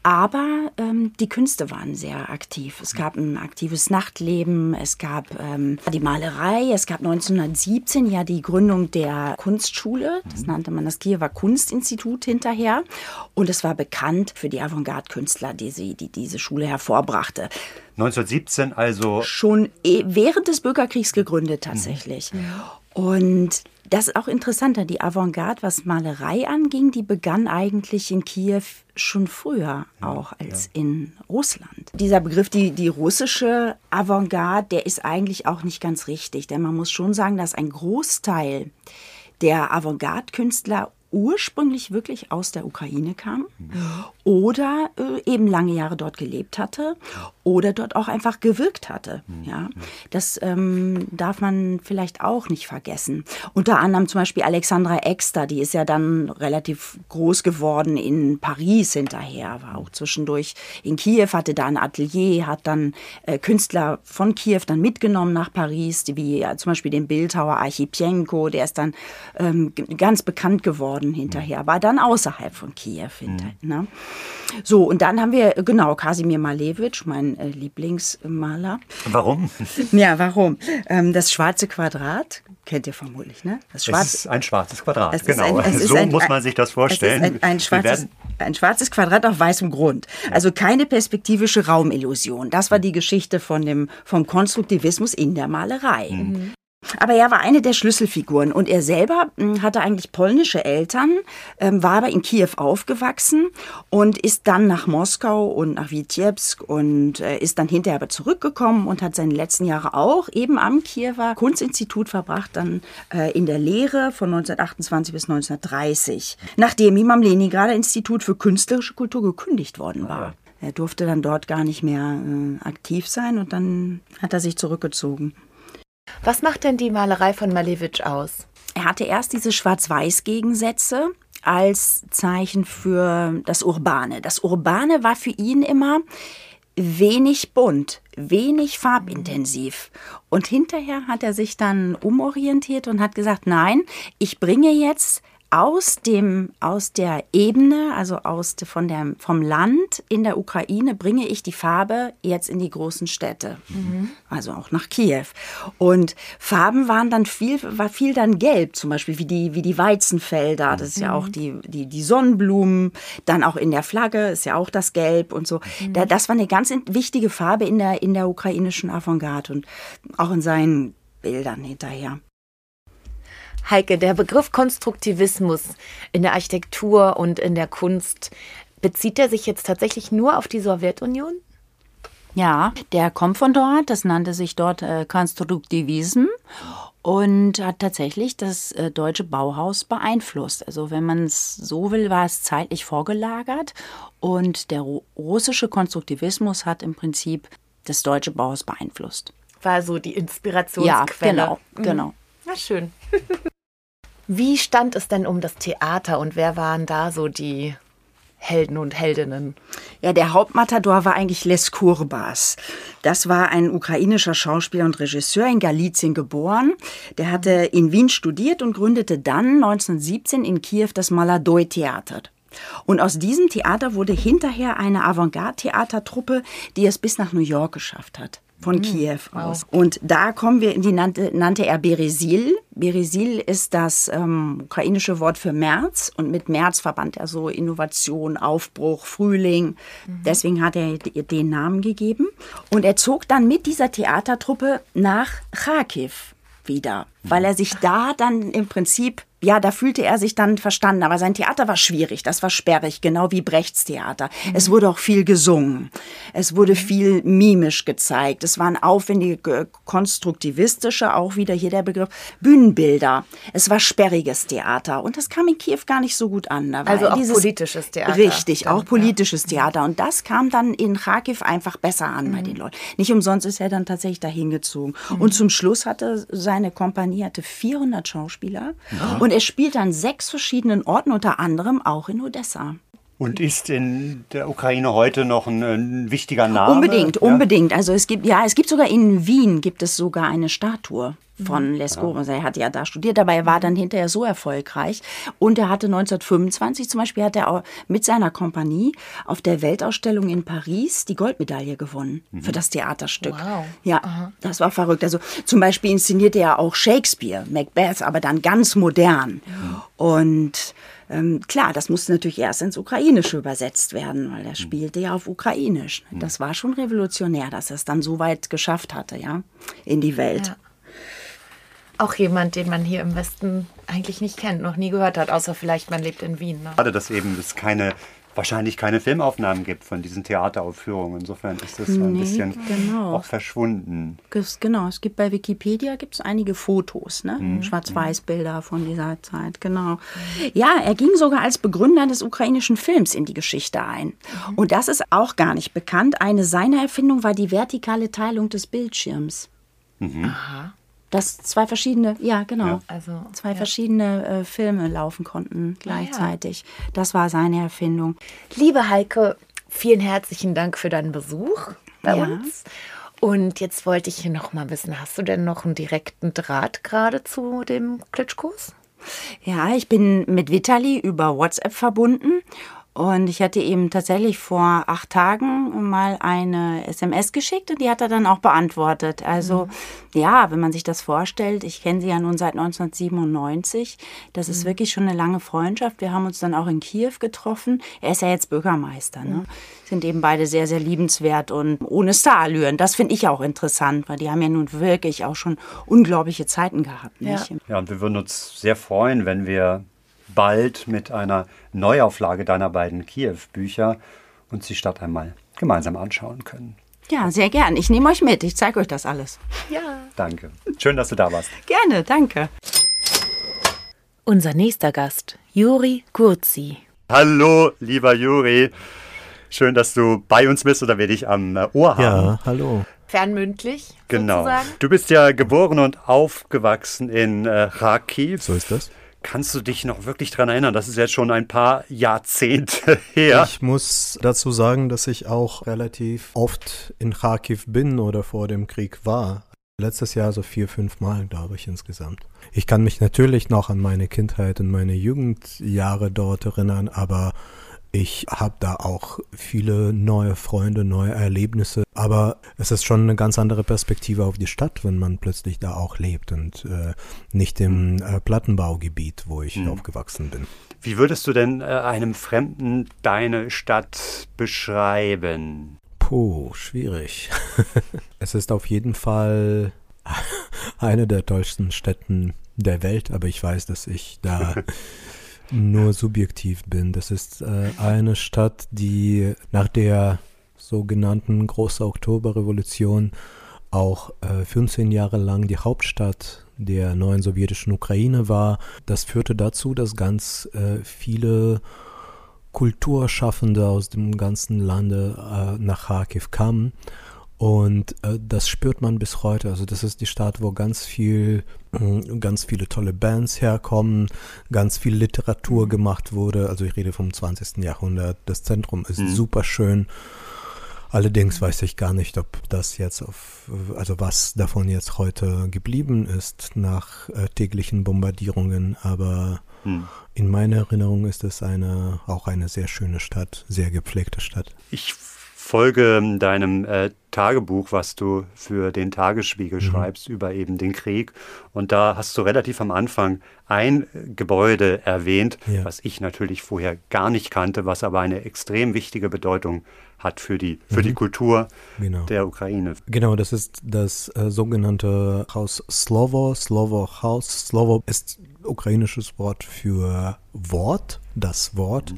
aber ähm, die Künste waren sehr aktiv. Es gab ein aktives Nachtleben, es gab ähm, die Malerei, es gab 1917 ja die Gründung der Kunstschule, das hm. nannte man das Kiewer Kunstinstitut hinterher und es war bekannt für die Avantgarde Künstler, die, sie, die diese Schule hervorbrachte. 1917 also. Schon eh, während des Bürgerkriegs gegründet tatsächlich. Mhm. Und das ist auch interessanter. Die Avantgarde, was Malerei anging, die begann eigentlich in Kiew schon früher auch als ja. in Russland. Dieser Begriff, die, die russische Avantgarde, der ist eigentlich auch nicht ganz richtig. Denn man muss schon sagen, dass ein Großteil der Avantgarde-Künstler ursprünglich wirklich aus der Ukraine kam oder äh, eben lange Jahre dort gelebt hatte oder dort auch einfach gewirkt hatte. Ja, das ähm, darf man vielleicht auch nicht vergessen. Unter anderem zum Beispiel Alexandra Exter, die ist ja dann relativ groß geworden in Paris hinterher, war auch zwischendurch in Kiew, hatte da ein Atelier, hat dann äh, Künstler von Kiew dann mitgenommen nach Paris, wie ja, zum Beispiel den Bildhauer Archipienko, der ist dann ähm, ganz bekannt geworden Norden hinterher, war dann außerhalb von Kiew hinter. Mhm. Ne? So, und dann haben wir, genau, Kasimir Malevich, mein äh, Lieblingsmaler. Warum? <laughs> Ja, warum? Ähm, das schwarze Quadrat, kennt ihr vermutlich, ne? Das schwarze, es ist ein schwarzes Quadrat, genau. Ein, <laughs> so ein, muss man sich das vorstellen. ein, ein, schwarzes, ein schwarzes Quadrat auf weißem Grund. Also keine perspektivische Raumillusion. Das war die Geschichte von dem, vom Konstruktivismus in der Malerei. Mhm. Aber er war eine der Schlüsselfiguren und er selber hm, hatte eigentlich polnische Eltern, ähm, war aber in Kiew aufgewachsen und ist dann nach Moskau und nach Witebsk und äh, ist dann hinterher aber zurückgekommen und hat seine letzten Jahre auch eben am Kiewer Kunstinstitut verbracht, dann äh, in der Lehre von 1928 bis 1930, nachdem ihm am Leningrader Institut für künstlerische Kultur gekündigt worden war. Er durfte dann dort gar nicht mehr äh, aktiv sein und dann hat er sich zurückgezogen. Was macht denn die Malerei von Malevich aus? Er hatte erst diese Schwarz-Weiß-Gegensätze als Zeichen für das Urbane. Das Urbane war für ihn immer wenig bunt, wenig farbintensiv. Und hinterher hat er sich dann umorientiert und hat gesagt, nein, ich bringe jetzt aus dem aus der Ebene, also aus von der vom Land in der Ukraine bringe ich die Farbe jetzt in die großen Städte, mhm. also auch nach Kiew. Und Farben waren dann viel war viel dann gelb, zum Beispiel wie die wie die Weizenfelder. Das ist ja auch die die die Sonnenblumen. Dann auch in der Flagge ist ja auch das Gelb und so. Mhm. Das war eine ganz wichtige Farbe in der in der ukrainischen Avantgarde und auch in seinen Bildern hinterher. Heike, der Begriff Konstruktivismus in der Architektur und in der Kunst, bezieht er sich jetzt tatsächlich nur auf die Sowjetunion? Ja, der kommt von dort, das nannte sich dort äh, Konstruktivism und hat tatsächlich das äh, deutsche Bauhaus beeinflusst. Also wenn man es so will, war es zeitlich vorgelagert und der russische Konstruktivismus hat im Prinzip das deutsche Bauhaus beeinflusst. War so die Inspirationsquelle. Ja, genau, mhm. genau. Na schön. <laughs> Wie stand es denn um das Theater und wer waren da so die Helden und Heldinnen? Ja, der Hauptmatador war eigentlich Les Kurbas. Das war ein ukrainischer Schauspieler und Regisseur in Galizien geboren. Der hatte in Wien studiert und gründete dann 1917 in Kiew das Maladoi-Theater. Und aus diesem Theater wurde hinterher eine Avantgarde-Theatertruppe, die es bis nach New York geschafft hat. Von mhm. Kiew aus. Und da kommen wir in die nannte, nannte er Beresil. Beresil ist das ähm, ukrainische Wort für März und mit März verband er so Innovation, Aufbruch, Frühling. Mhm. Deswegen hat er den Namen gegeben. Und er zog dann mit dieser Theatertruppe nach Kharkiv wieder, weil er sich da dann im Prinzip ja, da fühlte er sich dann verstanden. Aber sein Theater war schwierig, das war sperrig, genau wie Brechts Theater. Mhm. Es wurde auch viel gesungen. Es wurde mhm. viel mimisch gezeigt. Es waren aufwendige, konstruktivistische, auch wieder hier der Begriff, Bühnenbilder. Es war sperriges Theater. Und das kam in Kiew gar nicht so gut an. also auch dieses, politisches Theater. Richtig, dann, auch politisches ja. Theater. Und das kam dann in Kharkiv einfach besser an mhm. bei den Leuten. Nicht umsonst ist er dann tatsächlich dahin gezogen. Mhm. Und zum Schluss hatte seine Kompanie hatte 400 Schauspieler. Ja. Und er spielt an sechs verschiedenen Orten, unter anderem auch in Odessa. Und ist in der Ukraine heute noch ein, ein wichtiger Name? Unbedingt, ja? unbedingt. Also es gibt ja, es gibt sogar in Wien gibt es sogar eine Statue von mhm. Lesko. Ja. Also er hat ja da studiert, aber er war dann hinterher so erfolgreich. Und er hatte 1925 zum Beispiel hat er auch mit seiner Kompanie auf der Weltausstellung in Paris die Goldmedaille gewonnen mhm. für das Theaterstück. Wow. Ja, Aha. das war verrückt. Also zum Beispiel inszenierte er auch Shakespeare, Macbeth, aber dann ganz modern. Mhm. Und ähm, klar, das musste natürlich erst ins Ukrainische übersetzt werden, weil er mhm. spielte ja auf Ukrainisch. Mhm. Das war schon revolutionär, dass er es dann so weit geschafft hatte, ja, in die Welt. Ja. Auch jemand, den man hier im Westen eigentlich nicht kennt, noch nie gehört hat, außer vielleicht man lebt in Wien. Ne? Gerade, dass eben es keine wahrscheinlich keine Filmaufnahmen gibt von diesen Theateraufführungen. Insofern ist das nee, ein bisschen genau. auch verschwunden. Genau, es gibt bei Wikipedia gibt's einige Fotos, ne? Mhm. Schwarz-Weiß-Bilder von dieser Zeit, genau. Ja, er ging sogar als Begründer des ukrainischen Films in die Geschichte ein. Mhm. Und das ist auch gar nicht bekannt. Eine seiner Erfindungen war die vertikale Teilung des Bildschirms. Mhm. Aha dass zwei verschiedene, ja genau, ja. also zwei ja. verschiedene äh, Filme laufen konnten gleichzeitig. Ja. Das war seine Erfindung. Liebe Heike, vielen herzlichen Dank für deinen Besuch bei uns. Und jetzt wollte ich hier noch mal wissen, hast du denn noch einen direkten Draht gerade zu dem Klitschkurs? Ja, ich bin mit Vitali über WhatsApp verbunden und ich hatte ihm tatsächlich vor acht Tagen mal eine SMS geschickt und die hat er dann auch beantwortet. Also mhm. ja, wenn man sich das vorstellt, ich kenne sie ja nun seit 1997. Das mhm. ist wirklich schon eine lange Freundschaft. Wir haben uns dann auch in Kiew getroffen. Er ist ja jetzt Bürgermeister. Ne? Mhm. Sind eben beide sehr, sehr liebenswert und ohne Starallüren. Das finde ich auch interessant, weil die haben ja nun wirklich auch schon unglaubliche Zeiten gehabt. Nicht? Ja. ja, und wir würden uns sehr freuen, wenn wir bald mit einer Neuauflage deiner beiden Kiew-Bücher uns die Stadt einmal gemeinsam anschauen können. Ja, sehr gern. Ich nehme euch mit. Ich zeige euch das alles. Ja. Danke. Schön, dass du da warst. Gerne, danke. Unser nächster Gast, Juri Kurzi. Hallo, lieber Juri. Schön, dass du bei uns bist oder wir dich am äh, Ohr haben. Ja, hallo. Fernmündlich. Genau. Sozusagen. Du bist ja geboren und aufgewachsen in äh, Kharkiv. So ist das. Kannst du dich noch wirklich daran erinnern? Das ist jetzt schon ein paar Jahrzehnte <laughs> her. Ich muss dazu sagen, dass ich auch relativ oft in Kharkiv bin oder vor dem Krieg war. Letztes Jahr so vier, fünf Mal, glaube ich, insgesamt. Ich kann mich natürlich noch an meine Kindheit und meine Jugendjahre dort erinnern, aber ich habe da auch viele neue Freunde, neue Erlebnisse, aber es ist schon eine ganz andere Perspektive auf die Stadt, wenn man plötzlich da auch lebt und äh, nicht im äh, Plattenbaugebiet, wo ich mhm. aufgewachsen bin. Wie würdest du denn äh, einem Fremden deine Stadt beschreiben? Puh, schwierig. <laughs> es ist auf jeden Fall <laughs> eine der tollsten Städten der Welt, aber ich weiß, dass ich da <laughs> nur subjektiv bin. Das ist äh, eine Stadt, die nach der sogenannten Große Oktoberrevolution auch äh, 15 Jahre lang die Hauptstadt der neuen sowjetischen Ukraine war. Das führte dazu, dass ganz äh, viele Kulturschaffende aus dem ganzen Lande äh, nach Kharkiv kamen und äh, das spürt man bis heute. Also das ist die Stadt, wo ganz viel, äh, ganz viele tolle Bands herkommen, ganz viel Literatur mhm. gemacht wurde. Also ich rede vom 20. Jahrhundert. Das Zentrum ist mhm. super schön. Allerdings weiß ich gar nicht, ob das jetzt auf, also was davon jetzt heute geblieben ist nach äh, täglichen Bombardierungen. Aber mhm. in meiner Erinnerung ist es eine, auch eine sehr schöne Stadt, sehr gepflegte Stadt. Ich folge deinem äh, Tagebuch, was du für den Tagesspiegel mhm. schreibst über eben den Krieg. Und da hast du relativ am Anfang ein Gebäude erwähnt, ja. was ich natürlich vorher gar nicht kannte, was aber eine extrem wichtige Bedeutung hat für die, für mhm. die Kultur genau. der Ukraine. Genau, das ist das äh, sogenannte Haus Slovo, Slovo Haus. Slovo ist ukrainisches Wort für Wort, das Wort.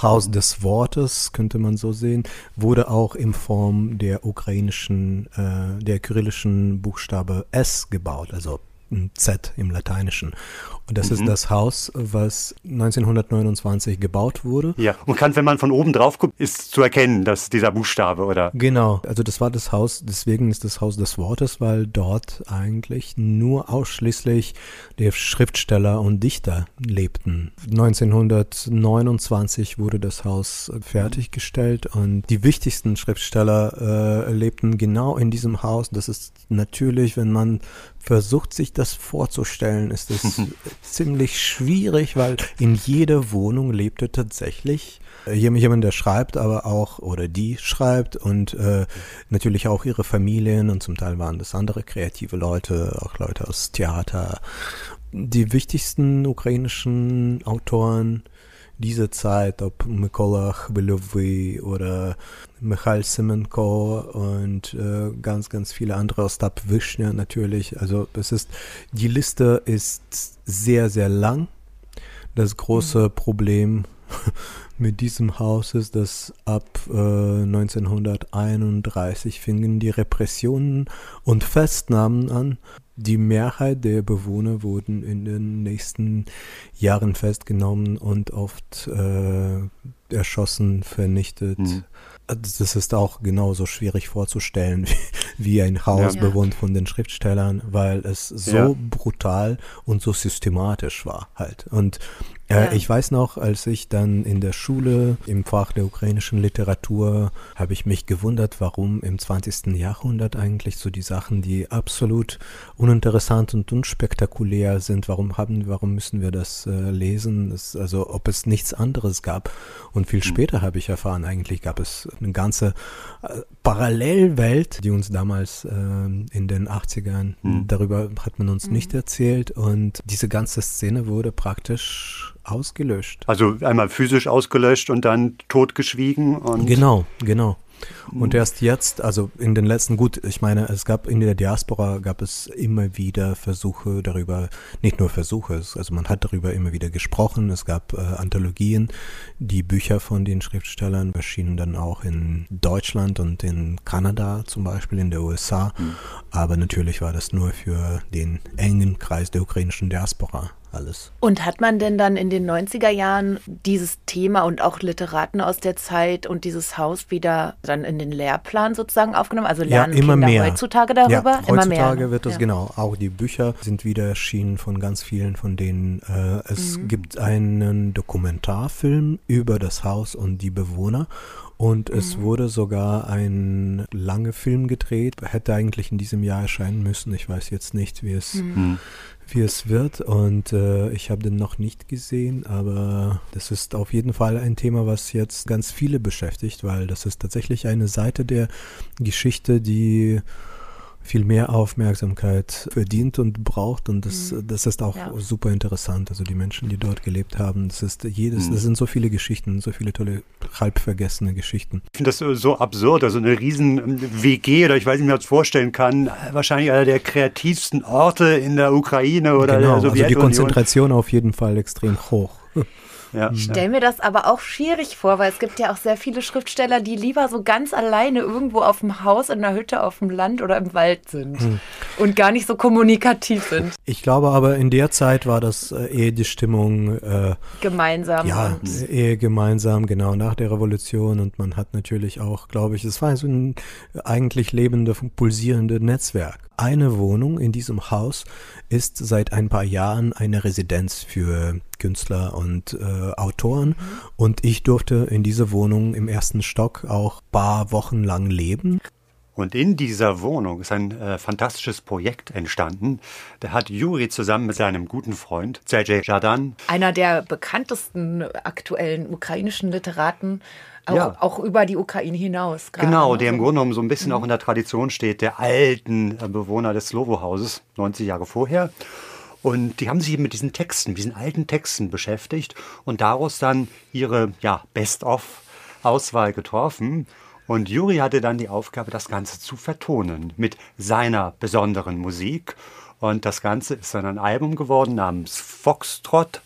Haus des Wortes, könnte man so sehen, wurde auch in Form der ukrainischen, äh, der kyrillischen Buchstabe S gebaut, also ein Z im Lateinischen. Und das mhm. ist das Haus, was 1929 gebaut wurde. Ja, und kann, wenn man von oben drauf guckt, ist zu erkennen, dass dieser Buchstabe, oder? Genau, also das war das Haus, deswegen ist das Haus des Wortes, weil dort eigentlich nur ausschließlich der Schriftsteller und Dichter lebten. 1929 wurde das Haus fertiggestellt und die wichtigsten Schriftsteller äh, lebten genau in diesem Haus. Das ist natürlich, wenn man versucht, sich das vorzustellen, ist es <laughs> ziemlich schwierig, weil in jeder Wohnung lebte tatsächlich äh, jemand, der schreibt, aber auch, oder die schreibt und äh, natürlich auch ihre Familien und zum Teil waren das andere kreative Leute, auch Leute aus Theater. Die wichtigsten ukrainischen Autoren dieser Zeit, ob Mykola Chmielowý oder Michael Simenko und äh, ganz, ganz viele andere, Ostap Wischner natürlich. Also es ist, die Liste ist sehr, sehr lang. Das große mhm. Problem <laughs> mit diesem Haus ist, dass ab äh, 1931 fingen die Repressionen und Festnahmen an. Die Mehrheit der Bewohner wurden in den nächsten Jahren festgenommen und oft äh, erschossen, vernichtet. Mhm. Das ist auch genauso schwierig vorzustellen <laughs> wie ein Haus ja. bewohnt von den Schriftstellern, weil es so ja. brutal und so systematisch war halt. Und ja. Ich weiß noch, als ich dann in der Schule im Fach der ukrainischen Literatur habe ich mich gewundert, warum im 20. Jahrhundert eigentlich so die Sachen, die absolut uninteressant und unspektakulär sind, warum haben, warum müssen wir das äh, lesen? Das, also ob es nichts anderes gab. Und viel mhm. später habe ich erfahren, eigentlich gab es eine ganze äh, Parallelwelt, die uns damals äh, in den 80ern, mhm. darüber hat man uns mhm. nicht erzählt. Und diese ganze Szene wurde praktisch ausgelöscht. Also einmal physisch ausgelöscht und dann totgeschwiegen. Und genau, genau. Und erst jetzt, also in den letzten, gut, ich meine, es gab in der Diaspora gab es immer wieder Versuche darüber, nicht nur Versuche, also man hat darüber immer wieder gesprochen. Es gab äh, Anthologien, die Bücher von den Schriftstellern erschienen dann auch in Deutschland und in Kanada zum Beispiel, in der USA. Mhm. Aber natürlich war das nur für den engen Kreis der ukrainischen Diaspora alles. Und hat man denn dann in den 90er Jahren dieses Thema und auch Literaten aus der Zeit und dieses Haus wieder dann in den Lehrplan sozusagen aufgenommen? Also lernen ja, immer Kinder mehr. heutzutage darüber? Ja, immer heutzutage mehr. wird das ja. genau. Auch die Bücher sind wieder erschienen von ganz vielen von denen. Äh, es mhm. gibt einen Dokumentarfilm über das Haus und die Bewohner. Und es mhm. wurde sogar ein langer Film gedreht, hätte eigentlich in diesem Jahr erscheinen müssen. Ich weiß jetzt nicht, wie es, mhm. Wie es wird. Und äh, ich habe den noch nicht gesehen, aber das ist auf jeden Fall ein Thema, was jetzt ganz viele beschäftigt, weil das ist tatsächlich eine Seite der Geschichte, die viel mehr Aufmerksamkeit verdient und braucht und das, mhm. das ist auch ja. super interessant. Also die Menschen, die dort gelebt haben, das ist jedes, mhm. das sind so viele Geschichten, so viele tolle, halb vergessene Geschichten. Ich finde das so absurd, also eine riesen ähm, WG oder ich weiß nicht, wie man das vorstellen kann, wahrscheinlich einer der kreativsten Orte in der Ukraine oder genau, der Sowjetunion. Also die Konzentration auf jeden Fall extrem hoch. <laughs> Ja, ich stelle mir das aber auch schwierig vor, weil es gibt ja auch sehr viele Schriftsteller, die lieber so ganz alleine irgendwo auf dem Haus, in einer Hütte auf dem Land oder im Wald sind hm. und gar nicht so kommunikativ sind. Ich glaube aber, in der Zeit war das äh, eher die Stimmung äh, gemeinsam. Ja, eher gemeinsam, genau, nach der Revolution. Und man hat natürlich auch, glaube ich, es war so ein eigentlich lebende, pulsierende Netzwerk. Eine Wohnung in diesem Haus ist seit ein paar Jahren eine Residenz für Künstler und äh, Autoren. Mhm. Und ich durfte in dieser Wohnung im ersten Stock auch paar Wochen lang leben. Und in dieser Wohnung ist ein äh, fantastisches Projekt entstanden. Da hat Juri zusammen mit seinem guten Freund Sergej Jadan, einer der bekanntesten aktuellen ukrainischen Literaten, ja. auch über die Ukraine hinaus. Grade, genau, ne? der im Grunde genommen so ein bisschen mhm. auch in der Tradition steht, der alten äh, Bewohner des Slovo-Hauses, 90 Jahre vorher. Und die haben sich mit diesen Texten, diesen alten Texten beschäftigt und daraus dann ihre ja, Best-of-Auswahl getroffen. Und Juri hatte dann die Aufgabe, das Ganze zu vertonen mit seiner besonderen Musik. Und das Ganze ist dann ein Album geworden namens Foxtrot.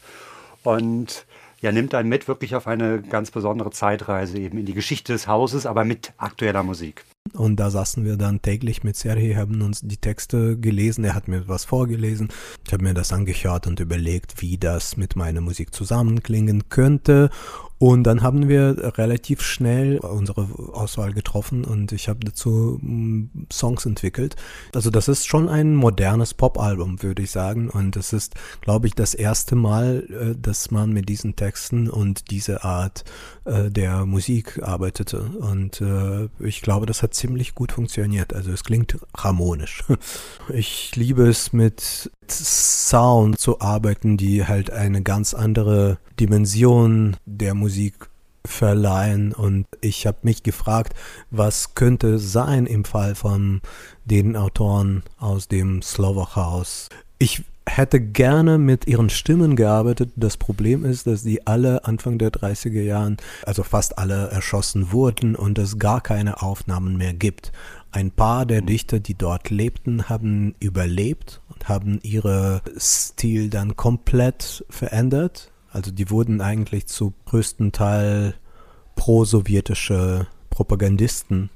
Und ja, nimmt einen mit wirklich auf eine ganz besondere Zeitreise eben in die Geschichte des Hauses, aber mit aktueller Musik. Und da saßen wir dann täglich mit Serhi, haben uns die Texte gelesen. Er hat mir was vorgelesen. Ich habe mir das angehört und überlegt, wie das mit meiner Musik zusammenklingen könnte. Und dann haben wir relativ schnell unsere Auswahl getroffen und ich habe dazu mm, Songs entwickelt. Also das ist schon ein modernes Popalbum, würde ich sagen. Und es ist, glaube ich, das erste Mal, äh, dass man mit diesen Texten und dieser Art äh, der Musik arbeitete. Und äh, ich glaube, das hat ziemlich gut funktioniert. Also es klingt harmonisch. <laughs> Ich liebe es mit Sound zu arbeiten, die halt eine ganz andere Dimension der Musik verleihen und ich habe mich gefragt, was könnte sein im Fall von den Autoren aus dem Slovak House. Ich hätte gerne mit ihren Stimmen gearbeitet. Das Problem ist, dass die alle Anfang der 30er Jahren, also fast alle erschossen wurden und es gar keine Aufnahmen mehr gibt. Ein paar der Dichter, die dort lebten, haben überlebt und haben ihre Stil dann komplett verändert. Also die wurden eigentlich zu größten Teil pro-sowjetische Propagandisten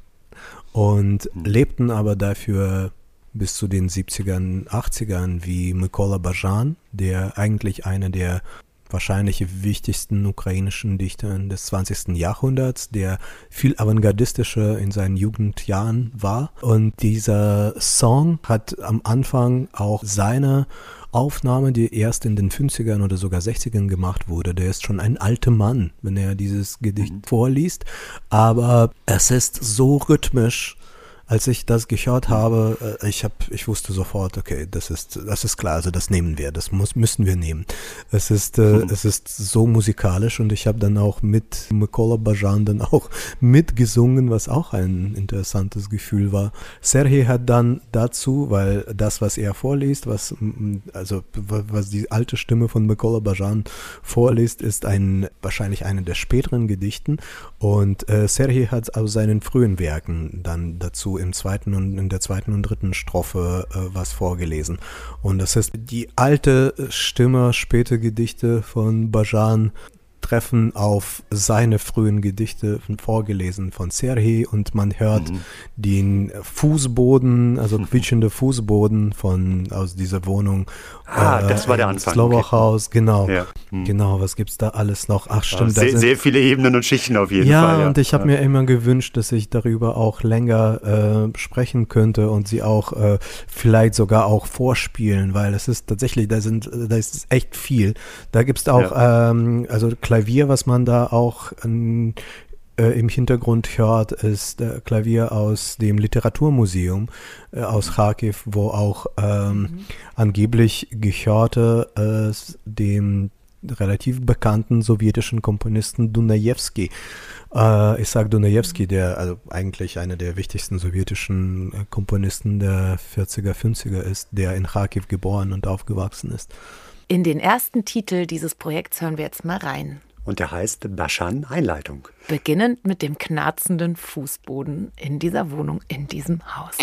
und mhm. lebten aber dafür bis zu den 70ern, 80ern wie Mykola Bajan, der eigentlich einer der wahrscheinlich wichtigsten ukrainischen Dichter des 20. Jahrhunderts, der viel avantgardistischer in seinen Jugendjahren war. Und dieser Song hat am Anfang auch seine Aufnahme, die erst in den 50ern oder sogar 60ern gemacht wurde. Der ist schon ein alter Mann, wenn er dieses Gedicht mhm. vorliest. Aber es ist so rhythmisch als ich das gehört habe, äh, ich habe, ich wusste sofort, okay, das ist, das ist klar, also das nehmen wir, das muss, müssen wir nehmen. Es ist, äh, hm. es ist so musikalisch und ich habe dann auch mit Mikola Bajan dann <laughs> auch mitgesungen, was auch ein interessantes Gefühl war. Sergei hat dann dazu, weil das, was er vorliest, was, also was die alte Stimme von Mikola Bajan vorliest, ist ein wahrscheinlich eine der späteren Gedichten und äh, Sergei hat aus seinen frühen Werken dann dazu im zweiten und in der zweiten und dritten Strophe äh, was vorgelesen. Und das ist die alte Stimme, späte Gedichte von Bajan treffen auf seine frühen Gedichte vorgelesen von Serhi und man hört mhm. den Fußboden, also <laughs> quietschende Fußboden von aus dieser Wohnung. Ah, äh, das war der Anfang. Slowach genau. Ja. Mhm. Genau, was gibt es da alles noch? Ach stimmt. Sehr, sind, sehr, viele Ebenen und Schichten auf jeden ja, Fall. Ja, und ich habe ja. mir immer gewünscht, dass ich darüber auch länger äh, sprechen könnte und sie auch äh, vielleicht sogar auch vorspielen, weil es ist tatsächlich, da sind, da ist echt viel. Da gibt es auch, ja. ähm, also Klavier, was man da auch ähm, äh, im Hintergrund hört, ist äh, Klavier aus dem Literaturmuseum äh, aus Kharkiv, wo auch ähm, mhm. angeblich gehörte dem relativ bekannten sowjetischen Komponisten Dunajewski. Äh, ich sage Dunajewski, der also eigentlich einer der wichtigsten sowjetischen äh, Komponisten der 40er, 50er ist, der in Kharkiv geboren und aufgewachsen ist. In den ersten Titel dieses Projekts hören wir jetzt mal rein und der heißt Baschan Einleitung. Beginnend mit dem knarzenden Fußboden in dieser Wohnung, in diesem Haus.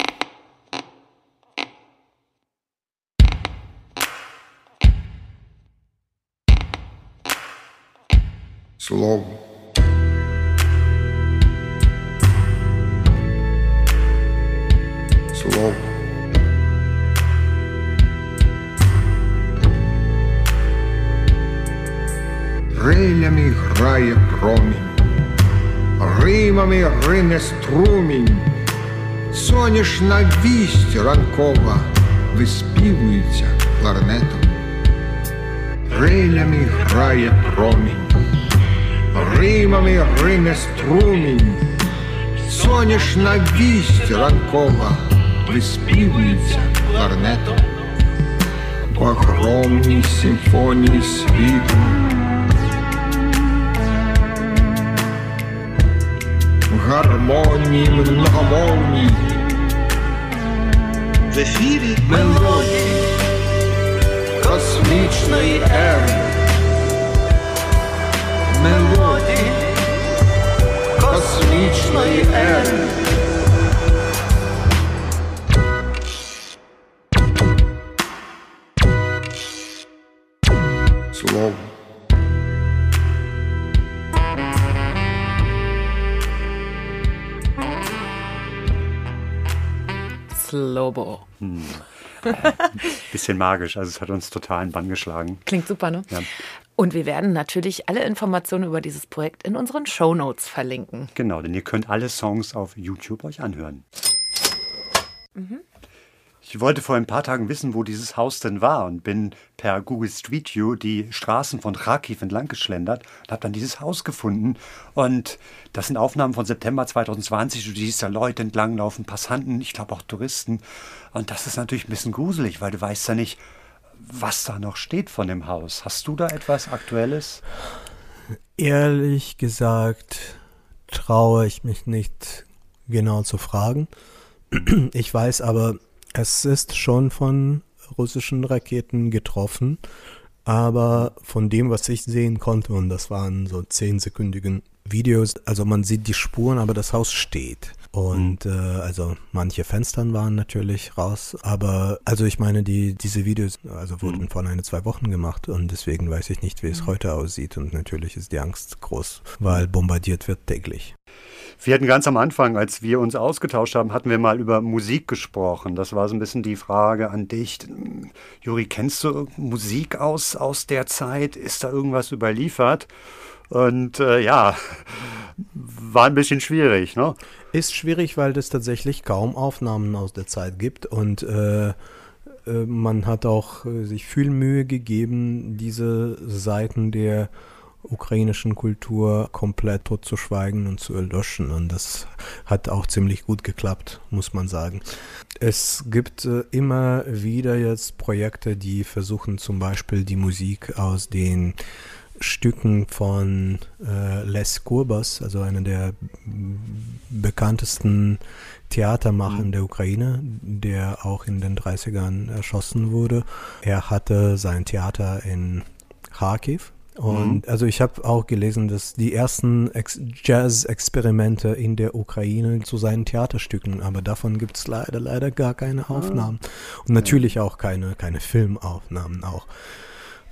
Slow. Slow. Рилями грає промінь, Римами рине струмінь, Соняшна вість ранкова виспівується кларнетом. Рилями грає промінь, Римами рине струмінь, Соняшна вість ранкова виспівується кларнетом. В огромній симфонії світу гармонии многомолний. В эфире мелодии космичной эры. Мелодии космичной эры. Bisschen magisch, also es hat uns total in Bann geschlagen. Klingt super, ne? Ja. Und wir werden natürlich alle Informationen über dieses Projekt in unseren Shownotes verlinken. Genau, denn ihr könnt alle Songs auf YouTube euch anhören. Ich wollte vor ein paar Tagen wissen, wo dieses Haus denn war und bin per Google Street View die Straßen von Kharkiv entlang geschlendert und habe dann dieses Haus gefunden. Und das sind Aufnahmen von September 2020. Du siehst da Leute entlanglaufen, Passanten, ich glaube auch Touristen. Und das ist natürlich ein bisschen gruselig, weil du weißt ja nicht, was da noch steht von dem Haus. Hast du da etwas Aktuelles? Ehrlich gesagt traue ich mich nicht genau zu fragen. Ich weiß aber, es ist schon von russischen Raketen getroffen, aber von dem, was ich sehen konnte, und das waren so zehnsekündigen Videos, also man sieht die Spuren, aber das Haus steht. Und äh, also manche Fenstern waren natürlich raus, aber also ich meine, die diese Videos also wurden vor eine zwei Wochen gemacht und deswegen weiß ich nicht, wie es heute aussieht und natürlich ist die Angst groß, weil bombardiert wird täglich. Wir hatten ganz am Anfang, als wir uns ausgetauscht haben, hatten wir mal über Musik gesprochen. Das war so ein bisschen die Frage an dich. Juri, kennst du Musik aus, aus der Zeit? Ist da irgendwas überliefert? Und äh, ja, war ein bisschen schwierig, ne? Ist schwierig, weil es tatsächlich kaum Aufnahmen aus der Zeit gibt und äh, äh, man hat auch äh, sich viel Mühe gegeben, diese Seiten der ukrainischen Kultur komplett totzuschweigen und zu erlöschen. Und das hat auch ziemlich gut geklappt, muss man sagen. Es gibt äh, immer wieder jetzt Projekte, die versuchen zum Beispiel die Musik aus den Stücken von äh, Les Kurbas, also einer der bekanntesten Theatermacher der Ukraine, der auch in den 30ern erschossen wurde. Er hatte sein Theater in Kharkiv. Und also ich habe auch gelesen, dass die ersten Ex Jazz-Experimente in der Ukraine zu seinen Theaterstücken, aber davon gibt es leider, leider gar keine Aufnahmen. Und natürlich auch keine, keine Filmaufnahmen auch.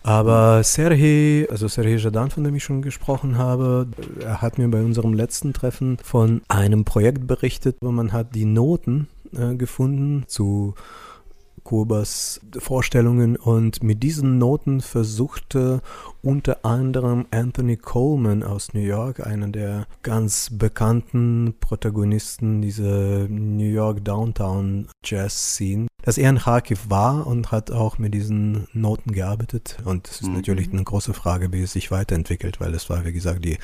Aber Sergei, also Sergei Jadan, von dem ich schon gesprochen habe, er hat mir bei unserem letzten Treffen von einem Projekt berichtet, wo man hat die Noten äh, gefunden zu Kurbas Vorstellungen und mit diesen Noten versuchte unter anderem Anthony Coleman aus New York, einer der ganz bekannten Protagonisten dieser New York Downtown Jazz Scene, dass er in Kharkiv war und hat auch mit diesen Noten gearbeitet. Und es ist Mhm. natürlich eine große Frage, wie es sich weiterentwickelt, weil es war, wie gesagt, die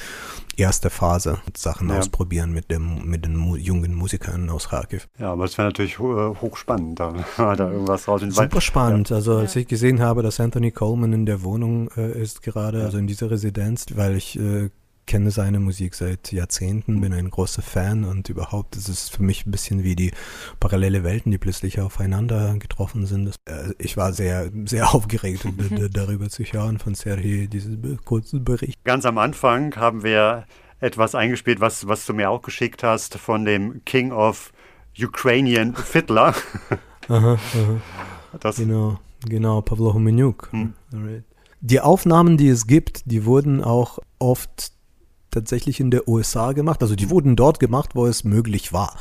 erste Phase, Sachen Ja. ausprobieren mit, dem, mit den mu jungen Musikern aus Kharkiv. Ja, aber es wäre natürlich ho äh, hochspannend, da, <laughs> da irgendwas raus. Super spannend. Also als ich gesehen habe, dass Anthony Coleman in der Wohnung äh, ist gerade, also in dieser Residenz, weil ich äh, kenne seine Musik seit Jahrzehnten, bin ein großer Fan und überhaupt ist es für mich ein bisschen wie die parallele Welten, die plötzlich aufeinander getroffen sind. Das, äh, ich war sehr, sehr <laughs> aufgeregt, d- darüber zu hören von Sergei, diesen kurzen Bericht. Ganz am Anfang haben wir etwas eingespielt, was, was du mir auch geschickt hast, von dem King of Ukrainian Fiddler. Aha, aha. Das, Genau, genau, Pavlo Homeniuk. Hm. Alright. Die Aufnahmen, die es gibt, die wurden auch oft tatsächlich in der USA gemacht. Also die wurden dort gemacht, wo es möglich war.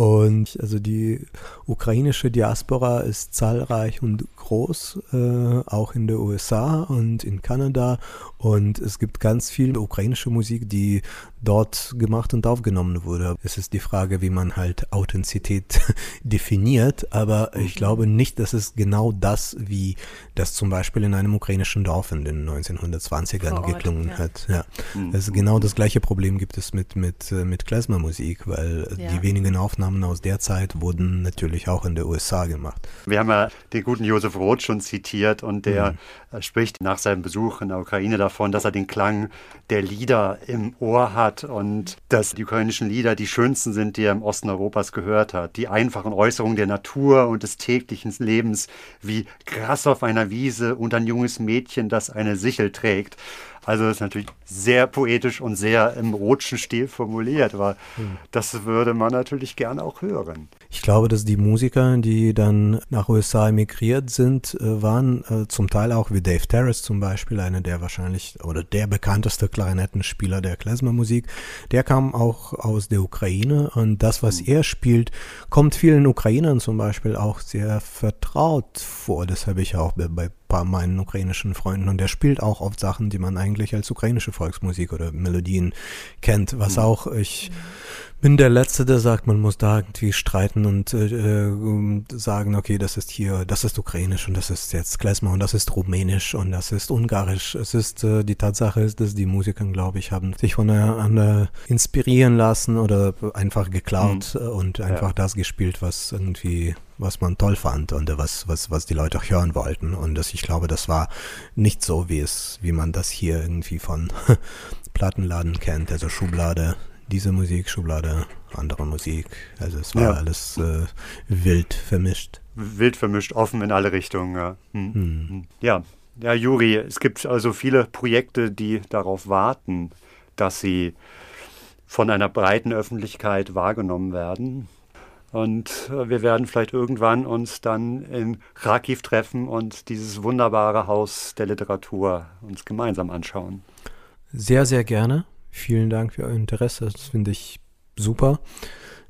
Und also die ukrainische Diaspora ist zahlreich und groß, äh, auch in der USA und in Kanada. Und es gibt ganz viel ukrainische Musik, die dort gemacht und aufgenommen wurde. Es ist die Frage, wie man halt Authentizität <laughs> definiert, aber ich glaube nicht, dass es genau das, wie das zum Beispiel in einem ukrainischen Dorf in den 1920ern Vor Ort, geklungen ja. hat. Ja. Ist genau das gleiche Problem gibt es mit, mit, äh, mit Klezmer-Musik, weil Ja. die wenigen Aufnahmen, Aufnahmen aus der Zeit wurden natürlich auch in den USA gemacht. Wir haben ja den guten Josef Roth schon zitiert und der mhm. Spricht nach seinem Besuch in der Ukraine davon, dass er den Klang der Lieder im Ohr hat und dass die ukrainischen Lieder die schönsten sind, die er im Osten Europas gehört hat. Die einfachen Äußerungen der Natur und des täglichen Lebens, wie Gras auf einer Wiese und ein junges Mädchen, das eine Sichel trägt. Also das ist natürlich sehr poetisch und sehr im Rotschen Stil formuliert, aber hm. das würde man natürlich gerne auch hören. Ich glaube, dass die Musiker, die dann nach USA emigriert sind, äh, waren äh, zum Teil auch wie Dave Terrace zum Beispiel, einer der wahrscheinlich oder der bekannteste Klarinettenspieler der Klezmermusik. Der kam auch aus der Ukraine und das, was hm. er spielt, kommt vielen Ukrainern zum Beispiel auch sehr vertraut vor. Das habe ich auch bei bei meinen ukrainischen Freunden und der spielt auch oft Sachen, die man eigentlich als ukrainische Volksmusik oder Melodien kennt, was mhm. auch ich bin der Letzte, der sagt, man muss da irgendwie streiten und äh, äh, sagen, okay, das ist hier, das ist ukrainisch und das ist jetzt Klezmer und das ist rumänisch und das ist ungarisch. Es ist, äh, die Tatsache ist, dass die Musiker, glaube ich, haben sich voneinander inspirieren lassen oder einfach geklaut mhm. und einfach ja. das gespielt, was irgendwie was man toll fand und was, was, was die Leute auch hören wollten. Und das, ich glaube, das war nicht so, wie es, wie man das hier irgendwie von <laughs> Plattenladen kennt, also Schublade diese Musik, Schublade, andere Musik. Also es war ja. alles äh, wild vermischt. Wild vermischt, offen in alle Richtungen. Ja. Hm. Hm. ja, ja, Juri, es gibt also viele Projekte, die darauf warten, dass sie von einer breiten Öffentlichkeit wahrgenommen werden. Und äh, wir werden vielleicht irgendwann uns dann in Kharkiv treffen und dieses wunderbare Haus der Literatur uns gemeinsam anschauen. Sehr, sehr gerne. Vielen Dank für euer Interesse. Das finde ich super.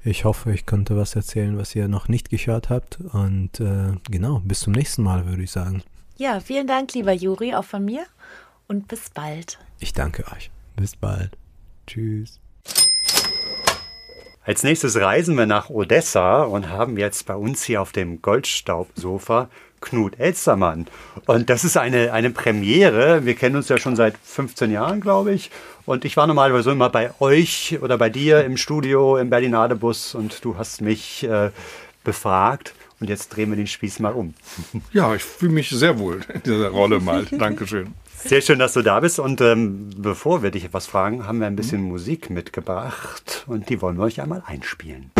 Ich hoffe, ich konnte was erzählen, was ihr noch nicht gehört habt. Und äh, genau, bis zum nächsten Mal, würde ich sagen. Ja, vielen Dank, lieber Juri, auch von mir. Und bis bald. Ich danke euch. Bis bald. Tschüss. Als nächstes reisen wir nach Odessa und haben jetzt bei uns hier auf dem Goldstaubsofa Knut Elstermann. Und das ist eine, eine Premiere. Wir kennen uns ja schon seit 15 Jahren, glaube ich. Und ich war normalerweise immer bei euch oder bei dir im Studio im Berlinadebus und du hast mich äh, befragt. Und jetzt drehen wir den Spieß mal um. Ja, ich fühle mich sehr wohl in dieser Rolle mal. <laughs> Dankeschön. Sehr schön, dass du da bist. Und ähm, bevor wir dich etwas fragen, haben wir ein bisschen Musik mitgebracht. Und die wollen wir euch einmal einspielen.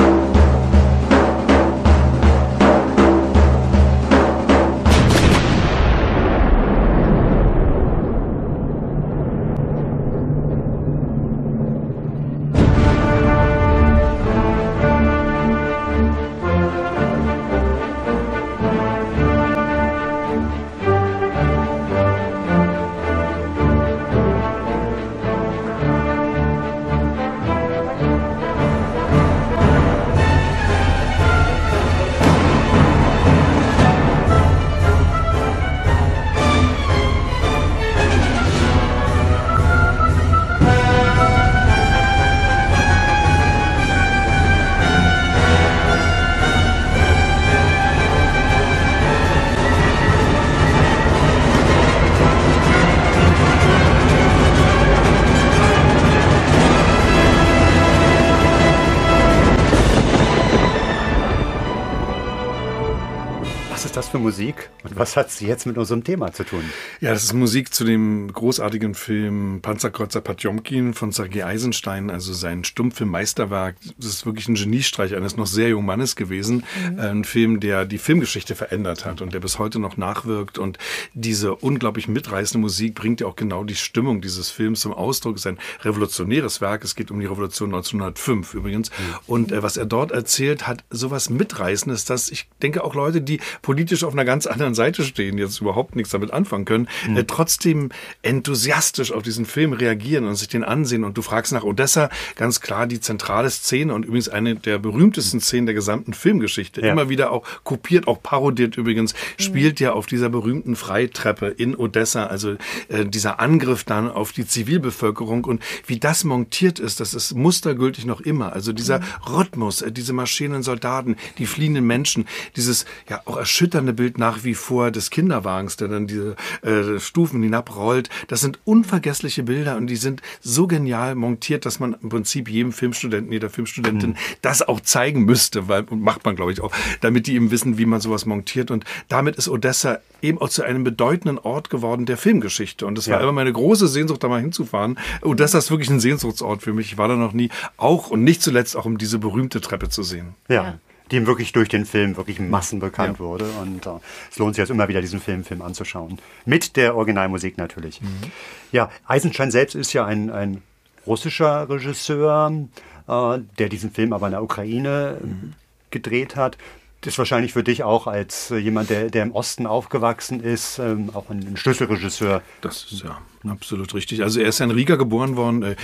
Für Musik was hat sie jetzt mit unserem Thema zu tun? Ja, das ist Musik zu dem großartigen Film Panzerkreuzer Patjomkin von Sergei Eisenstein, also sein Stummfilm Meisterwerk. Das ist wirklich ein Geniestreich eines noch sehr jungen Mannes gewesen. Mhm. Ein Film, der die Filmgeschichte verändert hat und der bis heute noch nachwirkt. Und diese unglaublich mitreißende Musik bringt ja auch genau die Stimmung dieses Films zum Ausdruck. Es ist ein revolutionäres Werk. Es geht um die Revolution 1905 übrigens. Mhm. Und äh, was er dort erzählt, hat sowas Mitreißendes, dass ich denke auch Leute, die politisch politisch auf einer ganz anderen Seite stehen, jetzt überhaupt nichts damit anfangen können, mhm. äh, trotzdem enthusiastisch auf diesen Film reagieren und sich den ansehen. Und du fragst nach Odessa, ganz klar die zentrale Szene und übrigens eine der berühmtesten Szenen der gesamten Filmgeschichte. Ja. Immer wieder auch kopiert, auch parodiert übrigens, mhm. spielt ja auf dieser berühmten Freitreppe in Odessa, also äh, dieser Angriff dann auf die Zivilbevölkerung und wie das montiert ist, das ist mustergültig noch immer. Also dieser mhm. Rhythmus, äh, diese Maschinen, Soldaten, die fliehenden Menschen, dieses ja auch erschütternde Bild nach wie vor des Kinderwagens, der dann diese äh, Stufen hinabrollt. Das sind unvergessliche Bilder und die sind so genial montiert, dass man im Prinzip jedem Filmstudenten, jeder Filmstudentin mhm. das auch zeigen müsste, weil macht man glaube ich auch, damit die eben wissen, wie man sowas montiert. Und damit ist Odessa eben auch zu einem bedeutenden Ort geworden der Filmgeschichte. Und es war ja. immer meine große Sehnsucht, da mal hinzufahren. Odessa ist wirklich ein Sehnsuchtsort für mich. Ich war da noch nie. Auch und nicht zuletzt auch um diese berühmte Treppe zu sehen. Ja. Die ihm wirklich durch den Film wirklich massenbekannt ja. wurde. Und äh, es lohnt sich jetzt immer wieder, diesen Film, Film anzuschauen. Mit der Originalmusik natürlich. Mhm. Ja, Eisenstein selbst ist ja ein, ein russischer Regisseur, äh, der diesen Film aber in der Ukraine mhm. gedreht hat. Das ist wahrscheinlich für dich auch als äh, jemand, der, der im Osten aufgewachsen ist, ähm, auch ein, ein Schlüsselregisseur. Das ist ja absolut richtig. Also er ist in Riga geboren worden, äh,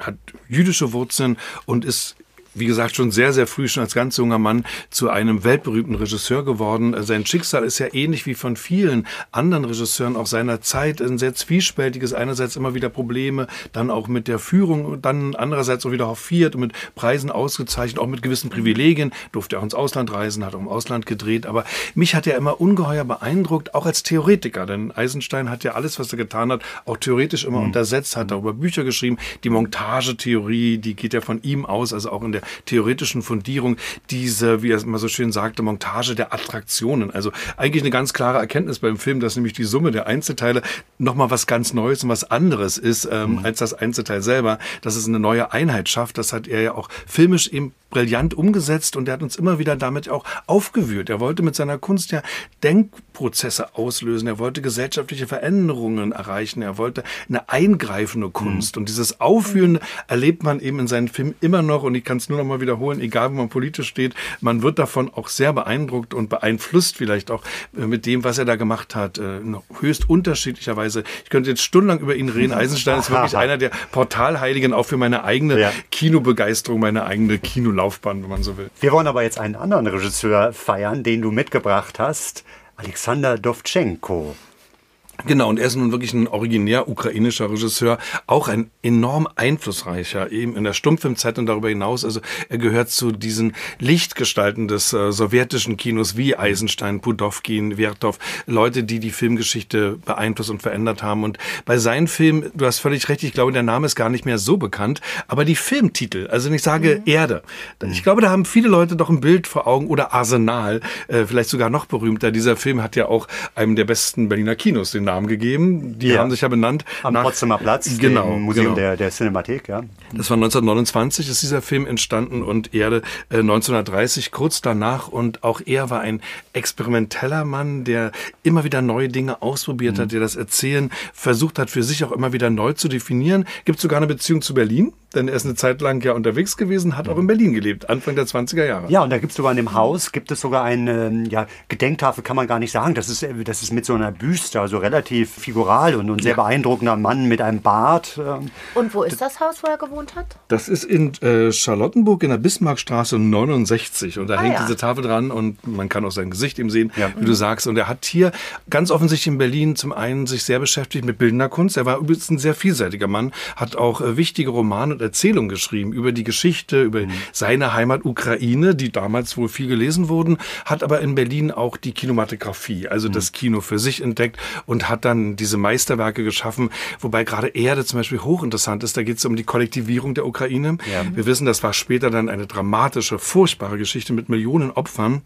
hat jüdische Wurzeln und ist wie gesagt, schon sehr, sehr früh, schon als ganz junger Mann, zu einem weltberühmten Regisseur geworden. Sein Schicksal ist ja ähnlich wie von vielen anderen Regisseuren auch seiner Zeit ein sehr zwiespältiges. Einerseits immer wieder Probleme, dann auch mit der Führung, dann andererseits auch wieder hofiert und mit Preisen ausgezeichnet, auch mit gewissen Privilegien. Durfte auch ins Ausland reisen, hat auch im Ausland gedreht. Aber mich hat er immer ungeheuer beeindruckt, auch als Theoretiker. Denn Eisenstein hat ja alles, was er getan hat, auch theoretisch immer mhm. untersetzt, hat darüber Bücher geschrieben. Die Montagetheorie, die geht ja von ihm aus, also auch in der theoretischen Fundierung diese, wie er es immer so schön sagte, Montage der Attraktionen. Also eigentlich eine ganz klare Erkenntnis beim Film, dass nämlich die Summe der Einzelteile nochmal was ganz Neues und was anderes ist ähm, mhm. als das Einzelteil selber, dass es eine neue Einheit schafft. Das hat er ja auch filmisch eben brillant umgesetzt und er hat uns immer wieder damit auch aufgewühlt. Er wollte mit seiner Kunst ja Denkprozesse auslösen, er wollte gesellschaftliche Veränderungen erreichen, er wollte eine eingreifende Kunst. Mhm. Und dieses Aufführen erlebt man eben in seinen Filmen immer noch und ich kann es nur noch mal wiederholen, egal wo man politisch steht, man wird davon auch sehr beeindruckt und beeinflusst vielleicht auch äh, mit dem, was er da gemacht hat, äh, höchst unterschiedlicherweise. Ich könnte jetzt stundenlang über ihn reden. Eisenstein ist wirklich <laughs> einer der Portalheiligen auch für meine eigene ja. Kinobegeisterung, meine eigene Kinolaufbahn. Laufbahn, wenn man so will. Wir wollen aber jetzt einen anderen Regisseur feiern, den du mitgebracht hast. Alexander Dovchenko. Genau, und er ist nun wirklich ein originär ukrainischer Regisseur, auch ein enorm einflussreicher, eben in der Stummfilmzeit und darüber hinaus. Also er gehört zu diesen Lichtgestalten des äh, sowjetischen Kinos wie Eisenstein, Pudowkin, Vertov, Leute, die die Filmgeschichte beeinflusst und verändert haben. Und bei seinen Filmen, du hast völlig recht, ich glaube, der Name ist gar nicht mehr so bekannt, aber die Filmtitel, also wenn ich sage mhm. Erde, ich glaube, da haben viele Leute doch ein Bild vor Augen oder Arsenal, äh, vielleicht sogar noch berühmter. Dieser Film hat ja auch einem der besten Berliner Kinos den Namen gegeben. Die ja. haben sich ja benannt. Am nach, Potsdamer Platz, genau, im Museum genau. Der, der Cinemathek, ja. Das war 1929 ist dieser Film entstanden und Erde äh, 1930 kurz danach und auch er war ein experimenteller Mann, der immer wieder neue Dinge ausprobiert mhm. hat, der das Erzählen versucht hat, für sich auch immer wieder neu zu definieren. Gibt sogar eine Beziehung zu Berlin, denn er ist eine Zeit lang ja unterwegs gewesen, hat auch in Berlin gelebt, Anfang der 20er Jahre. Ja, und da gibt es sogar in dem Haus, gibt es sogar eine ja, Gedenktafel, kann man gar nicht sagen. Das ist, das ist mit so einer Büste, also relativ figural und ein sehr ja. beeindruckender Mann mit einem Bart. Ähm. Und wo ist das Haus, wo er gewohnt hat? Das ist in äh, Charlottenburg in der Bismarckstraße 69 und da ah, hängt ja. diese Tafel dran und man kann auch sein Gesicht eben sehen, ja. wie du sagst. Und er hat hier ganz offensichtlich in Berlin zum einen sich sehr beschäftigt mit bildender Kunst. Er war übrigens ein sehr vielseitiger Mann, hat auch äh, wichtige Romane und Erzählungen geschrieben über die Geschichte, über mhm. seine Heimat Ukraine, die damals wohl viel gelesen wurden, hat aber in Berlin auch die Kinematografie, also mhm. das Kino für sich entdeckt und hat dann diese Meisterwerke geschaffen, wobei gerade Erde zum Beispiel hochinteressant ist. Da geht es um die Kollektivierung der Ukraine. Ja. Wir wissen, das war später dann eine dramatische, furchtbare Geschichte mit Millionen Opfern.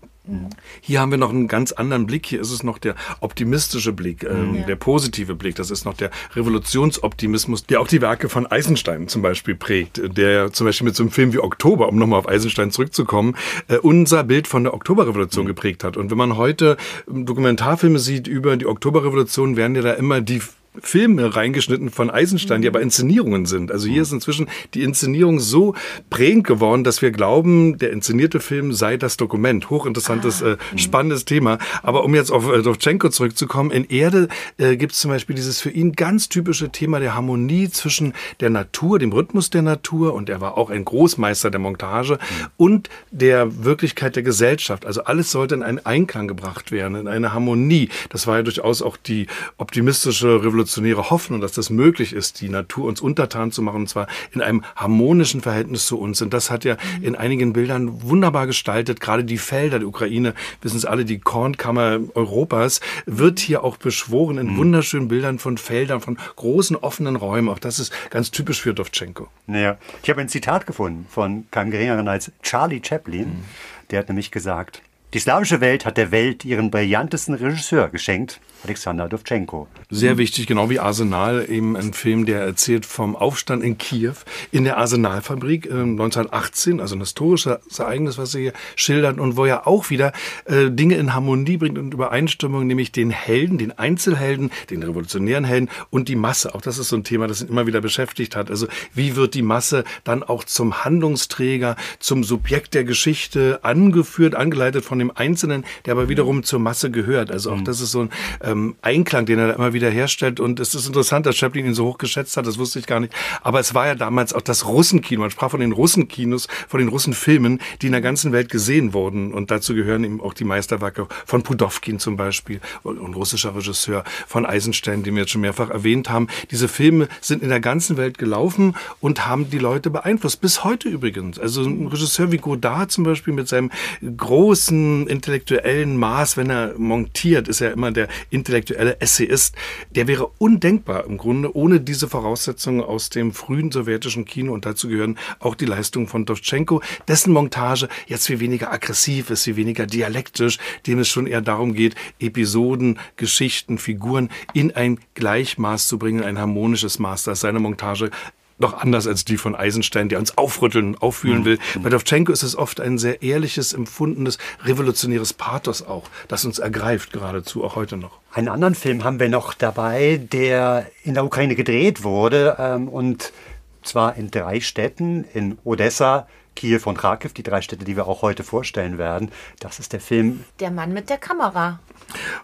Hier haben wir noch einen ganz anderen Blick. Hier ist es noch der optimistische Blick, ähm, ja. der positive Blick. Das ist noch der Revolutionsoptimismus, der auch die Werke von Eisenstein zum Beispiel prägt. Der zum Beispiel mit so einem Film wie Oktober, um nochmal auf Eisenstein zurückzukommen, äh, unser Bild von der Oktoberrevolution mhm. geprägt hat. Und wenn man heute ähm, Dokumentarfilme sieht über die Oktoberrevolution, werden ja da immer die Filme reingeschnitten von Eisenstein, die aber Inszenierungen sind. Also hier ist inzwischen die Inszenierung so prägend geworden, dass wir glauben, der inszenierte Film sei das Dokument. Hochinteressantes, ah. äh, spannendes Thema. Aber um jetzt auf äh, Dovchenko zurückzukommen, in Erde äh, gibt es zum Beispiel dieses für ihn ganz typische Thema der Harmonie zwischen der Natur, dem Rhythmus der Natur, und er war auch ein Großmeister der Montage, mhm. und der Wirklichkeit der Gesellschaft. Also alles sollte in einen Einklang gebracht werden, in eine Harmonie. Das war ja durchaus auch die optimistische Revolution revolutionäre Hoffnung, dass das möglich ist, die Natur uns untertan zu machen, und zwar in einem harmonischen Verhältnis zu uns. Und das hat ja in einigen Bildern wunderbar gestaltet. Gerade die Felder der Ukraine, wissen es alle, die Kornkammer Europas, wird hier auch beschworen in wunderschönen Bildern von Feldern, von großen offenen Räumen. Auch das ist ganz typisch für Dovchenko. Ja. Ich habe ein Zitat gefunden von keinem geringeren als Charlie Chaplin. Der hat nämlich gesagt, die slawische Welt hat der Welt ihren brillantesten Regisseur geschenkt, Alexander Dovchenko. Sehr wichtig, genau wie Arsenal, eben ein Film, der erzählt vom Aufstand in Kiew in der Arsenalfabrik äh, 1918, also ein historisches Ereignis, was sie hier schildert und wo er auch wieder äh, Dinge in Harmonie bringt und Übereinstimmung, nämlich den Helden, den Einzelhelden, den revolutionären Helden und die Masse. Auch das ist so ein Thema, das ihn immer wieder beschäftigt hat. Also wie wird die Masse dann auch zum Handlungsträger, zum Subjekt der Geschichte angeführt, angeleitet von dem Einzelnen, der aber wiederum zur Masse gehört. Also auch das ist so ein ähm, Einklang, den er da immer wieder herstellt. Und es ist interessant, dass Chaplin ihn so hoch geschätzt hat, das wusste ich gar nicht. Aber es war ja damals auch das Russenkino. Man sprach von den Russenkinos, von den Russenfilmen, die in der ganzen Welt gesehen wurden. Und dazu gehören eben auch die Meisterwerke von Pudowkin zum Beispiel, ein russischer Regisseur, von Eisenstein, den wir jetzt schon mehrfach erwähnt haben. Diese Filme sind in der ganzen Welt gelaufen und haben die Leute beeinflusst. Bis heute übrigens. Also ein Regisseur wie Godard zum Beispiel mit seinem großen intellektuellen Maß, wenn er montiert, ist er immer der intellektuelle Essayist. Der wäre undenkbar im Grunde ohne diese Voraussetzungen aus dem frühen sowjetischen Kino. Und dazu gehören auch die Leistungen von Dovchenko, dessen Montage jetzt viel weniger aggressiv ist, viel weniger dialektisch, dem es schon eher darum geht, Episoden, Geschichten, Figuren in ein Gleichmaß zu bringen, ein harmonisches Maß. Da ist seine Montage noch anders als die von Eisenstein, der uns aufrütteln, auffühlen will. Bei Dovchenko ist es oft ein sehr ehrliches, empfundenes, revolutionäres Pathos auch, das uns ergreift geradezu, auch heute noch. Einen anderen Film haben wir noch dabei, der in der Ukraine gedreht wurde ähm, und zwar in drei Städten, in Odessa, Kiew und Kharkiv, die drei Städte, die wir auch heute vorstellen werden. Das ist der Film Der Mann mit der Kamera.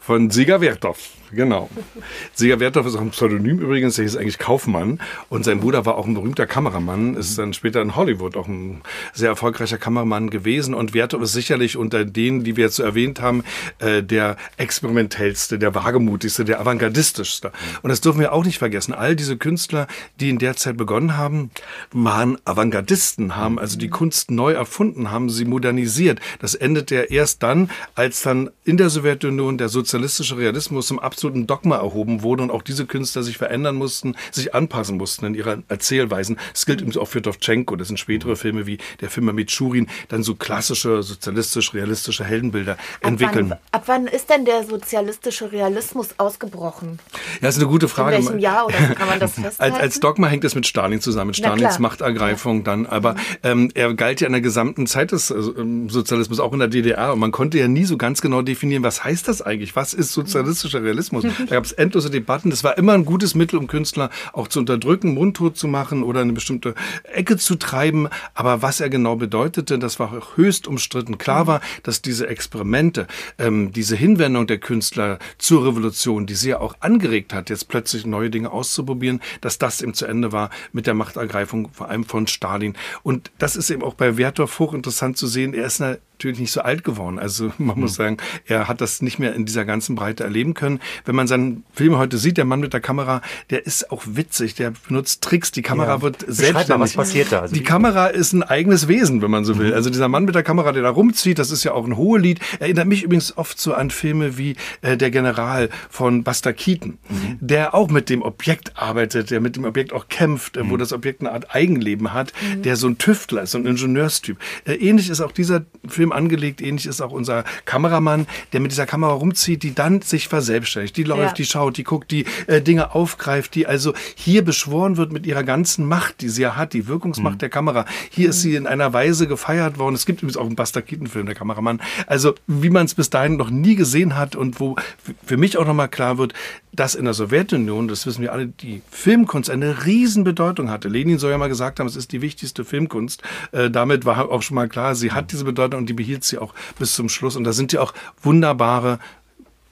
Von Siga Werthoff, genau. Siga Werthoff ist auch ein Pseudonym übrigens, der hieß eigentlich Kaufmann und sein Bruder war auch ein berühmter Kameramann, ist dann später in Hollywood auch ein sehr erfolgreicher Kameramann gewesen und Werthoff ist sicherlich unter denen, die wir jetzt so erwähnt haben, äh, der experimentellste, der wagemutigste, der avantgardistischste. Und das dürfen wir auch nicht vergessen. All diese Künstler, die in der Zeit begonnen haben, waren Avantgardisten, haben also die Kunst neu erfunden, haben sie modernisiert. Das endet ja erst dann, als dann in der Sowjetunion der sozialistische Realismus zum absoluten Dogma erhoben wurde und auch diese Künstler sich verändern mussten, sich anpassen mussten in ihrer Erzählweisen. Das gilt übrigens auch für Dovchenko. Das sind spätere Filme wie der Film mit Schurin, dann so klassische, sozialistisch-realistische Heldenbilder entwickeln. Ab wann, ab wann ist denn der sozialistische Realismus ausgebrochen? Ja, das ist eine gute Frage. In welchem Jahr oder kann man das festhalten? <laughs> Als, als Dogma hängt es mit Stalin zusammen, mit Stalins. Machtergreifung dann. Aber ähm, er galt ja in der gesamten Zeit des äh, Sozialismus, auch in der DDR. Und man konnte ja nie so ganz genau definieren, was heißt das eigentlich? Was ist sozialistischer Realismus? Da gab es endlose Debatten. Das war immer ein gutes Mittel, um Künstler auch zu unterdrücken, mundtot zu machen oder in eine bestimmte Ecke zu treiben. Aber was er genau bedeutete, das war höchst umstritten. Klar war, dass diese Experimente, ähm, diese Hinwendung der Künstler zur Revolution, die sie ja auch angeregt hat, jetzt plötzlich neue Dinge auszuprobieren, dass das eben zu Ende war mit der Machtergreifung, vor allem von Stalin. Und das ist eben auch bei Werthoff hochinteressant zu sehen. Er ist natürlich nicht so alt geworden. Also <laughs> man muss sagen, er hat das nicht mehr in dieser ganzen Breite erleben können. Wenn man seinen Film heute sieht, der Mann mit der Kamera, der ist auch witzig, der benutzt Tricks, die Kamera Ja. wird Beschreib mal, selbstständig. was passiert da? Also die Kamera ist ein eigenes Wesen, wenn man so will. Also dieser Mann mit der Kamera, der da rumzieht, das ist ja auch ein Hohelied. Erinnert mich übrigens oft so an Filme wie äh, Der General von Buster Keaton, der auch mit dem Objekt arbeitet, der mit dem Objekt auch kämpft, äh, wo das Objekt eine Art Eigenleben hat, der so ein Tüftler ist, so ein Ingenieurstyp. Äh, ähnlich ist auch dieser Film angelegt, ähnlich ist auch unser Kameramann, der mit dieser Kamera rumzieht, die dann sich verselbstständigt. Die läuft, Ja. die schaut, die guckt, die äh, Dinge aufgreift, die also hier beschworen wird mit ihrer ganzen Macht, die sie ja hat, die Wirkungsmacht der Kamera. Hier ist sie in einer Weise gefeiert worden. Es gibt übrigens auch einen Buster Keaton-Film, der Kameramann. Also wie man es bis dahin noch nie gesehen hat und wo für mich auch nochmal klar wird, dass in der Sowjetunion, das wissen wir alle, die Filmkunst eine Riesenbedeutung hatte. Lenin soll ja mal gesagt haben, es ist die wichtigste Filmkunst. Äh, damit war auch schon mal klar, sie hat diese Bedeutung und die behielt sie auch bis zum Schluss. Und da sind ja auch wunderbare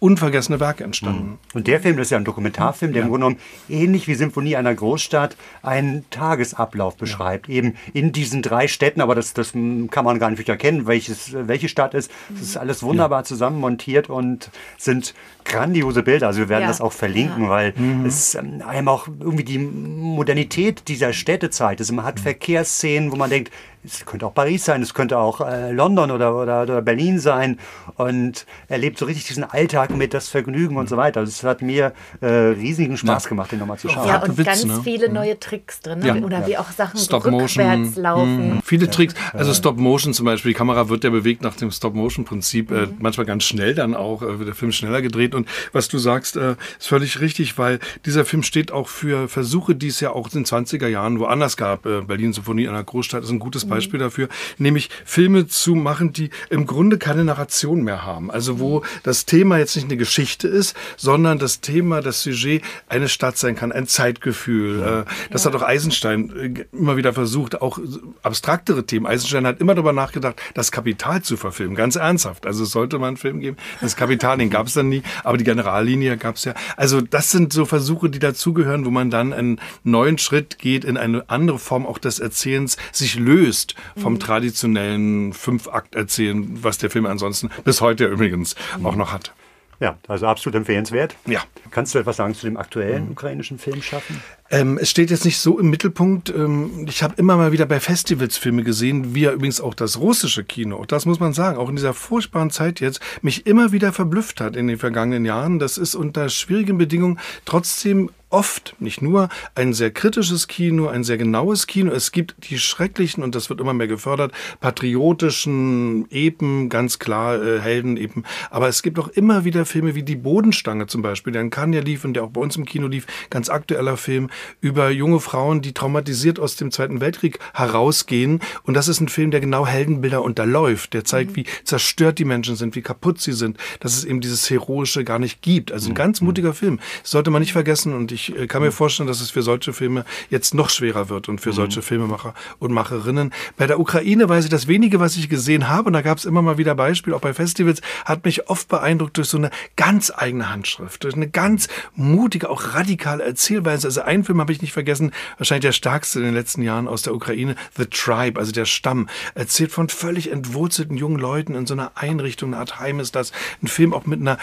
unvergessene Werke entstanden. Mhm. Und der Film das ist ja ein Dokumentarfilm, der ja. im Grunde genommen ähnlich wie Symphonie einer Großstadt einen Tagesablauf beschreibt. Ja. Eben in diesen drei Städten, aber das, das kann man gar nicht erkennen, welches, welche Stadt ist. Es ist alles wunderbar ja. zusammenmontiert und sind grandiose Bilder. Also wir werden das auch verlinken, weil mhm. es ähm, einem auch irgendwie die Modernität dieser Städtezeit ist. Man hat mhm. Verkehrsszenen, wo man denkt, es könnte auch Paris sein, es könnte auch äh, London oder, oder, oder, Berlin sein und erlebt so richtig diesen Alltag mit das Vergnügen und so weiter. Also es hat mir äh, riesigen Spaß ja. gemacht, den nochmal zu schauen. Ja, und Witz, ganz ne? viele mhm. neue Tricks drin. Ne? Ja. Oder wie auch Sachen Stop rückwärts Motion. laufen. Mhm. Viele Tricks. Also Stop Motion zum Beispiel, die Kamera wird ja bewegt nach dem Stop Motion Prinzip. Äh, mhm. manchmal ganz schnell dann auch, äh, wird der Film schneller gedreht. Und was du sagst, äh, ist völlig richtig, weil dieser Film steht auch für Versuche, die es ja auch in den 20er Jahren woanders gab. Äh, Berlin Symphonie einer Großstadt ist ein gutes mhm. Beispiel dafür nämlich Filme zu machen, die im Grunde keine Narration mehr haben. Also wo das Thema jetzt nicht eine Geschichte ist, sondern das Thema, das Sujet eine Stadt sein kann, ein Zeitgefühl. Ja. Das hat auch Eisenstein äh, immer wieder versucht, auch abstraktere Themen. Eisenstein hat immer darüber nachgedacht, das Kapital zu verfilmen, ganz ernsthaft. Also es sollte mal einen Film geben. Das Kapital, den gab es dann nie, aber die Generallinie gab es ja. Also das sind so Versuche, die dazugehören, wo man dann einen neuen Schritt geht in eine andere Form auch des Erzählens, sich löst vom mhm traditionellen Fünf-Akt erzählen, was der Film ansonsten bis heute übrigens auch noch hat. Ja, also absolut empfehlenswert. Ja. Kannst du etwas sagen zu dem aktuellen mhm. ukrainischen Filmschaffen? Ähm, es steht jetzt nicht so im Mittelpunkt. Ähm, ich habe immer mal wieder bei Festivals Filme gesehen, wie ja übrigens auch das russische Kino. Das muss man sagen, auch in dieser furchtbaren Zeit jetzt, mich immer wieder verblüfft hat in den vergangenen Jahren. Das ist unter schwierigen Bedingungen trotzdem oft, nicht nur, ein sehr kritisches Kino, ein sehr genaues Kino. Es gibt die schrecklichen, und das wird immer mehr gefördert, patriotischen Epen, ganz klar äh, Heldenepen. Aber es gibt auch immer wieder Filme wie Die Bodenstange zum Beispiel, der in Cannes lief und der auch bei uns im Kino lief, ganz aktueller Film über junge Frauen, die traumatisiert aus dem Zweiten Weltkrieg herausgehen. Und das ist ein Film, der genau Heldenbilder unterläuft. Der zeigt, mhm. wie zerstört die Menschen sind, wie kaputt sie sind, dass es eben dieses Heroische gar nicht gibt. Also ein mhm. ganz mutiger Film. Das sollte man nicht vergessen und ich äh, kann mir vorstellen, dass es für solche Filme jetzt noch schwerer wird und für mhm. solche Filmemacher und Macherinnen. Bei der Ukraine weiß ich, das wenige, was ich gesehen habe, und da gab es immer mal wieder Beispiele, auch bei Festivals, hat mich oft beeindruckt durch so eine ganz eigene Handschrift, durch eine ganz mutige, auch radikale Erzählweise. Also einen Film habe ich nicht vergessen, wahrscheinlich der stärkste in den letzten Jahren aus der Ukraine, The Tribe, also der Stamm, erzählt von völlig entwurzelten jungen Leuten in so einer Einrichtung, eine Art Heim ist das. Ein Film auch mit einer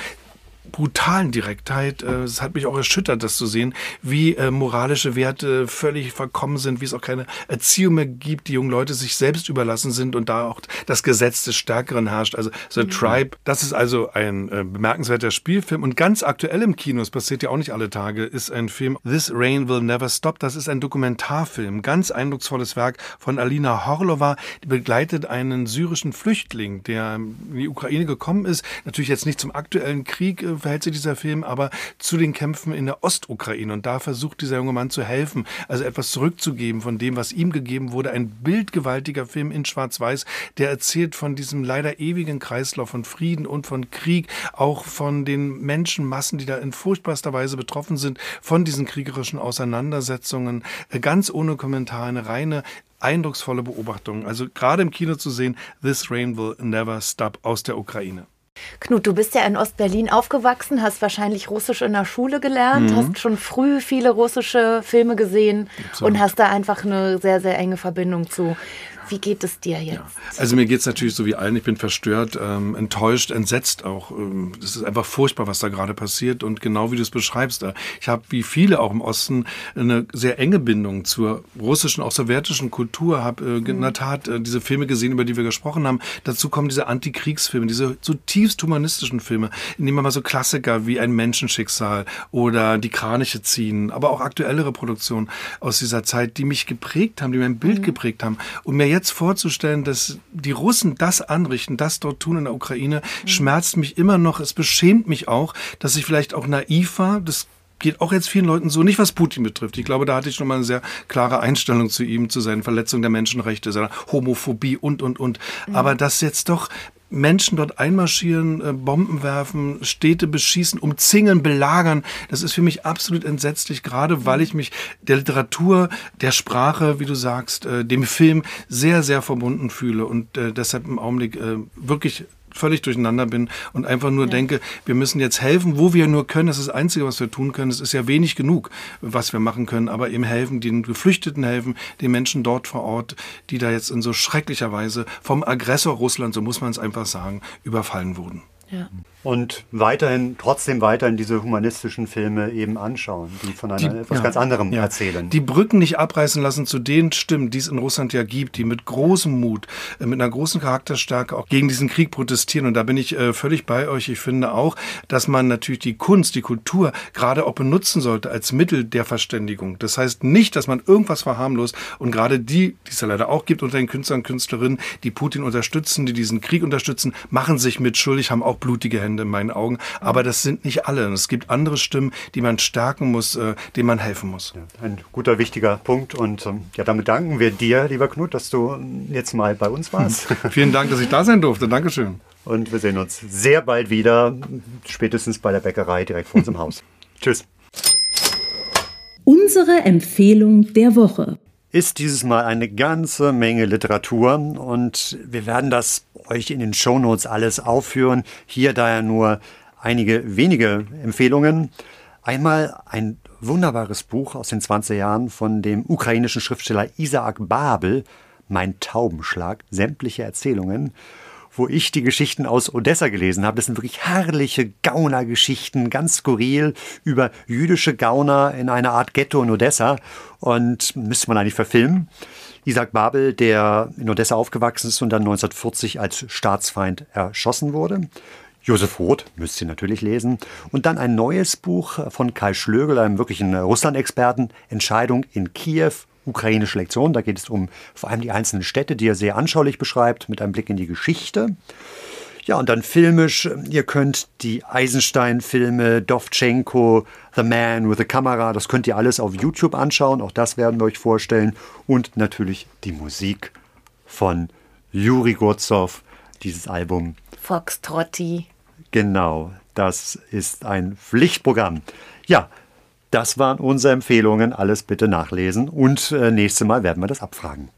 brutalen Direktheit. Äh, es hat mich auch erschüttert, das zu sehen, wie äh, moralische Werte völlig verkommen sind, wie es auch keine Erziehung mehr gibt, die jungen Leute sich selbst überlassen sind und da auch das Gesetz des Stärkeren herrscht. Also The mhm. Tribe, das ist also ein äh, bemerkenswerter Spielfilm und ganz aktuell im Kino, es passiert ja auch nicht alle Tage, ist ein Film This Rain Will Never Stop. Das ist ein Dokumentarfilm, ganz eindrucksvolles Werk von Alina Horlova, die begleitet einen syrischen Flüchtling, der in die Ukraine gekommen ist, natürlich jetzt nicht zum aktuellen Krieg verhält sich dieser Film aber zu den Kämpfen in der Ostukraine. Und da versucht dieser junge Mann zu helfen, also etwas zurückzugeben von dem, was ihm gegeben wurde. Ein bildgewaltiger Film in Schwarz-Weiß, der erzählt von diesem leider ewigen Kreislauf von Frieden und von Krieg, auch von den Menschenmassen, die da in furchtbarster Weise betroffen sind, von diesen kriegerischen Auseinandersetzungen. Äh, ganz ohne Kommentar, eine reine eindrucksvolle Beobachtung. Also gerade im Kino zu sehen, This Rain Will Never Stop aus der Ukraine. Knut, du bist ja in Ostberlin aufgewachsen, hast wahrscheinlich Russisch in der Schule gelernt, mhm. hast schon früh viele russische Filme gesehen Absolut. und hast da einfach eine sehr, sehr enge Verbindung zu. Wie geht es dir jetzt? Ja. Also mir geht es natürlich so wie allen. Ich bin verstört, ähm, enttäuscht, entsetzt auch. Ähm, das ist einfach furchtbar, was da gerade passiert. Und genau wie du es beschreibst, äh, ich habe wie viele auch im Osten eine sehr enge Bindung zur russischen, auch sowjetischen Kultur. Habe äh, in der Tat äh, diese Filme gesehen, über die wir gesprochen haben. Dazu kommen diese Antikriegsfilme, diese zutiefst humanistischen Filme. Nehmen wir mal so Klassiker wie Ein Menschenschicksal oder Die Kraniche ziehen, aber auch aktuellere Produktionen aus dieser Zeit, die mich geprägt haben, die mein Bild mhm. geprägt haben. Und mir jetzt jetzt vorzustellen, dass die Russen das anrichten, das dort tun in der Ukraine, mhm. schmerzt mich immer noch. Es beschämt mich auch, dass ich vielleicht auch naiv war. Das geht auch jetzt vielen Leuten so, nicht was Putin betrifft. Ich glaube, da hatte ich schon mal eine sehr klare Einstellung zu ihm, zu seinen Verletzungen der Menschenrechte, seiner Homophobie und, und, und. Mhm. Aber dass jetzt doch Menschen dort einmarschieren, äh, Bomben werfen, Städte beschießen, umzingeln, belagern. Das ist für mich absolut entsetzlich, gerade weil ich mich der Literatur, der Sprache, wie du sagst, äh, dem Film sehr, sehr verbunden fühle und äh, deshalb im Augenblick wirklich völlig durcheinander bin und einfach nur ja. denke, wir müssen jetzt helfen, wo wir nur können. Das ist das Einzige, was wir tun können. Es ist ja wenig genug, was wir machen können, aber eben helfen, den Geflüchteten helfen, den Menschen dort vor Ort, die da jetzt in so schrecklicher Weise vom Aggressor Russland, so muss man es einfach sagen, überfallen wurden. Ja. Und weiterhin, trotzdem weiterhin diese humanistischen Filme eben anschauen, die von einer, die, etwas ja, ganz anderem ja. erzählen. Die Brücken nicht abreißen lassen zu den Stimmen, die es in Russland ja gibt, die mit großem Mut, äh, mit einer großen Charakterstärke auch gegen diesen Krieg protestieren. Und da bin ich äh, völlig bei euch. Ich finde auch, dass man natürlich die Kunst, die Kultur gerade auch benutzen sollte als Mittel der Verständigung. Das heißt nicht, dass man irgendwas verharmlost und gerade die, die es ja leider auch gibt unter den Künstlern und Künstlerinnen, die Putin unterstützen, die diesen Krieg unterstützen, machen sich mit schuldig, haben auch blutige Hände in meinen Augen. Aber das sind nicht alle. Es gibt andere Stimmen, die man stärken muss, äh, denen man helfen muss. Ja, ein guter, wichtiger Punkt. Und ähm, ja, damit danken wir dir, lieber Knut, dass du jetzt mal bei uns warst. <laughs> Vielen Dank, dass ich da sein durfte. Dankeschön. Und wir sehen uns sehr bald wieder, spätestens bei der Bäckerei direkt vor uns im Haus. <laughs> Tschüss. Unsere Empfehlung der Woche ist dieses Mal eine ganze Menge Literatur und wir werden das euch in den Shownotes alles aufführen. Hier daher nur einige wenige Empfehlungen. Einmal ein wunderbares Buch aus den 20er Jahren von dem ukrainischen Schriftsteller Isaac Babel, Mein Taubenschlag, sämtliche Erzählungen wo ich die Geschichten aus Odessa gelesen habe. Das sind wirklich herrliche Gaunergeschichten, ganz skurril über jüdische Gauner in einer Art Ghetto in Odessa und müsste man eigentlich verfilmen. Isaac Babel, der in Odessa aufgewachsen ist und dann 1940 als Staatsfeind erschossen wurde. Josef Roth müsst ihr natürlich lesen. Und dann ein neues Buch von Kai Schlögel, einem wirklichen Russland-Experten, Entscheidung in Kiew ukrainische Lektion. Da geht es um vor allem die einzelnen Städte, die er sehr anschaulich beschreibt, mit einem Blick in die Geschichte. Ja, und dann filmisch, ihr könnt die Eisenstein-Filme, Dovchenko, The Man with the Camera, das könnt ihr alles auf YouTube anschauen, auch das werden wir euch vorstellen. Und natürlich die Musik von Juri Gurzow, dieses Album. Foxtrotti. Genau, das ist ein Pflichtprogramm. Ja, das waren unsere Empfehlungen. Alles bitte nachlesen und äh, nächstes Mal werden wir das abfragen.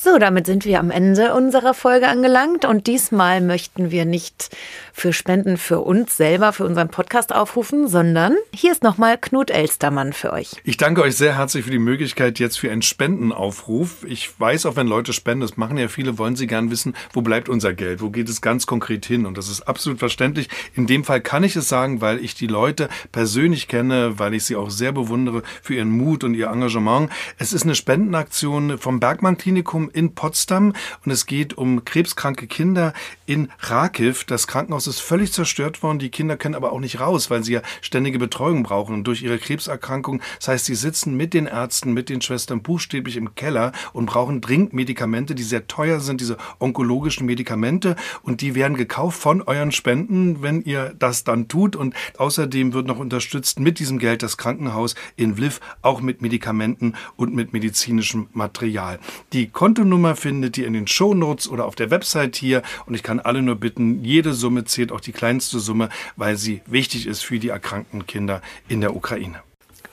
So, damit sind wir am Ende unserer Folge angelangt und diesmal möchten wir nicht für Spenden für uns selber, für unseren Podcast aufrufen, sondern hier ist nochmal Knut Elstermann für euch. Ich danke euch sehr herzlich für die Möglichkeit jetzt für einen Spendenaufruf. Ich weiß auch, wenn Leute spenden, das machen ja viele, wollen sie gern wissen, wo bleibt unser Geld, wo geht es ganz konkret hin und das ist absolut verständlich. In dem Fall kann ich es sagen, weil ich die Leute persönlich kenne, weil ich sie auch sehr bewundere für ihren Mut und ihr Engagement. Es ist eine Spendenaktion vom Bergmann Klinikum in Potsdam und es geht um krebskranke Kinder in Rakiv. Das Krankenhaus ist völlig zerstört worden. Die Kinder können aber auch nicht raus, weil sie ja ständige Betreuung brauchen und durch ihre Krebserkrankung. Das heißt, sie sitzen mit den Ärzten, mit den Schwestern buchstäblich im Keller und brauchen dringend Medikamente, die sehr teuer sind, diese onkologischen Medikamente und die werden gekauft von euren Spenden, wenn ihr das dann tut und außerdem wird noch unterstützt mit diesem Geld das Krankenhaus in Vliv auch mit Medikamenten und mit medizinischem Material. Die Konto Kontonummer findet ihr in den Shownotes oder auf der Website hier. Und ich kann alle nur bitten, jede Summe zählt, auch die kleinste Summe, weil sie wichtig ist für die erkrankten Kinder in der Ukraine.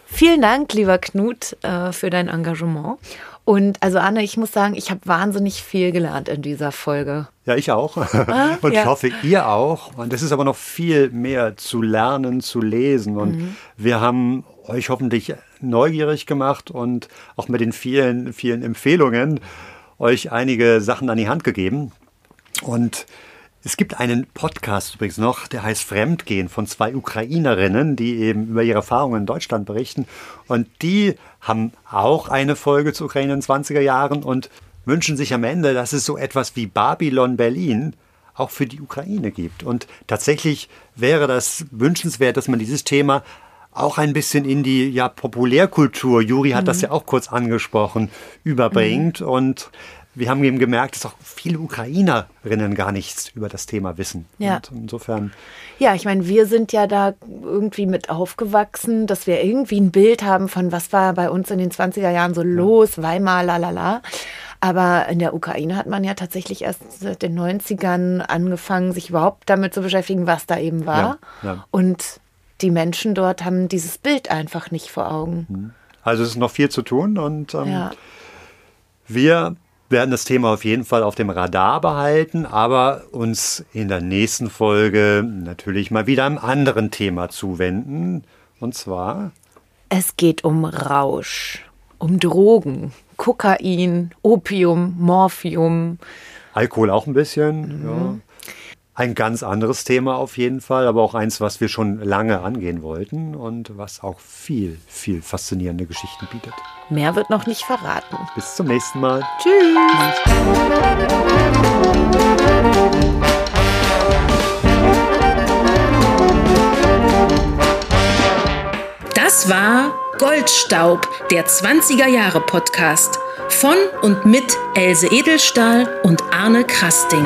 Vielen Dank, lieber Knut, äh, für dein Engagement. Und also Anne, ich muss sagen, ich habe wahnsinnig viel gelernt in dieser Folge. Ja, ich auch. <laughs> Ah, und ja. ich hoffe, ihr auch. Und es ist aber noch viel mehr zu lernen, zu lesen. Und mhm. wir haben euch hoffentlich neugierig gemacht und auch mit den vielen, vielen Empfehlungen euch einige Sachen an die Hand gegeben. Und es gibt einen Podcast übrigens noch, der heißt Fremdgehen von zwei Ukrainerinnen, die eben über ihre Erfahrungen in Deutschland berichten. Und die haben auch eine Folge zu Ukraine in den 20er Jahren und wünschen sich am Ende, dass es so etwas wie Babylon Berlin auch für die Ukraine gibt. Und tatsächlich wäre das wünschenswert, dass man dieses Thema auch ein bisschen in die ja, Populärkultur, Juri hat mhm. das ja auch kurz angesprochen, überbringt. Mhm. Und wir haben eben gemerkt, dass auch viele Ukrainerinnen gar nichts über das Thema wissen. Ja. Und insofern. Ja, ich meine, wir sind ja da irgendwie mit aufgewachsen, dass wir irgendwie ein Bild haben von, was war bei uns in den 20er Jahren so los. Weimar, lalala. Aber in der Ukraine hat man ja tatsächlich erst seit den 90ern angefangen, sich überhaupt damit zu beschäftigen, was da eben war. Ja, ja. Und die Menschen dort haben dieses Bild einfach nicht vor Augen. Also es ist noch viel zu tun und ähm, ja. wir werden das Thema auf jeden Fall auf dem Radar behalten, aber uns in der nächsten Folge natürlich mal wieder einem anderen Thema zuwenden. Und zwar. Es geht um Rausch, um Drogen, Kokain, Opium, Morphium. Alkohol auch ein bisschen, mhm. ja. Ein ganz anderes Thema auf jeden Fall, aber auch eins, was wir schon lange angehen wollten und was auch viel, viel faszinierende Geschichten bietet. Mehr wird noch nicht verraten. Bis zum nächsten Mal. Tschüss. Das war Goldstaub, der 20er Jahre Podcast von und mit Else Edelstahl und Arne Krasting.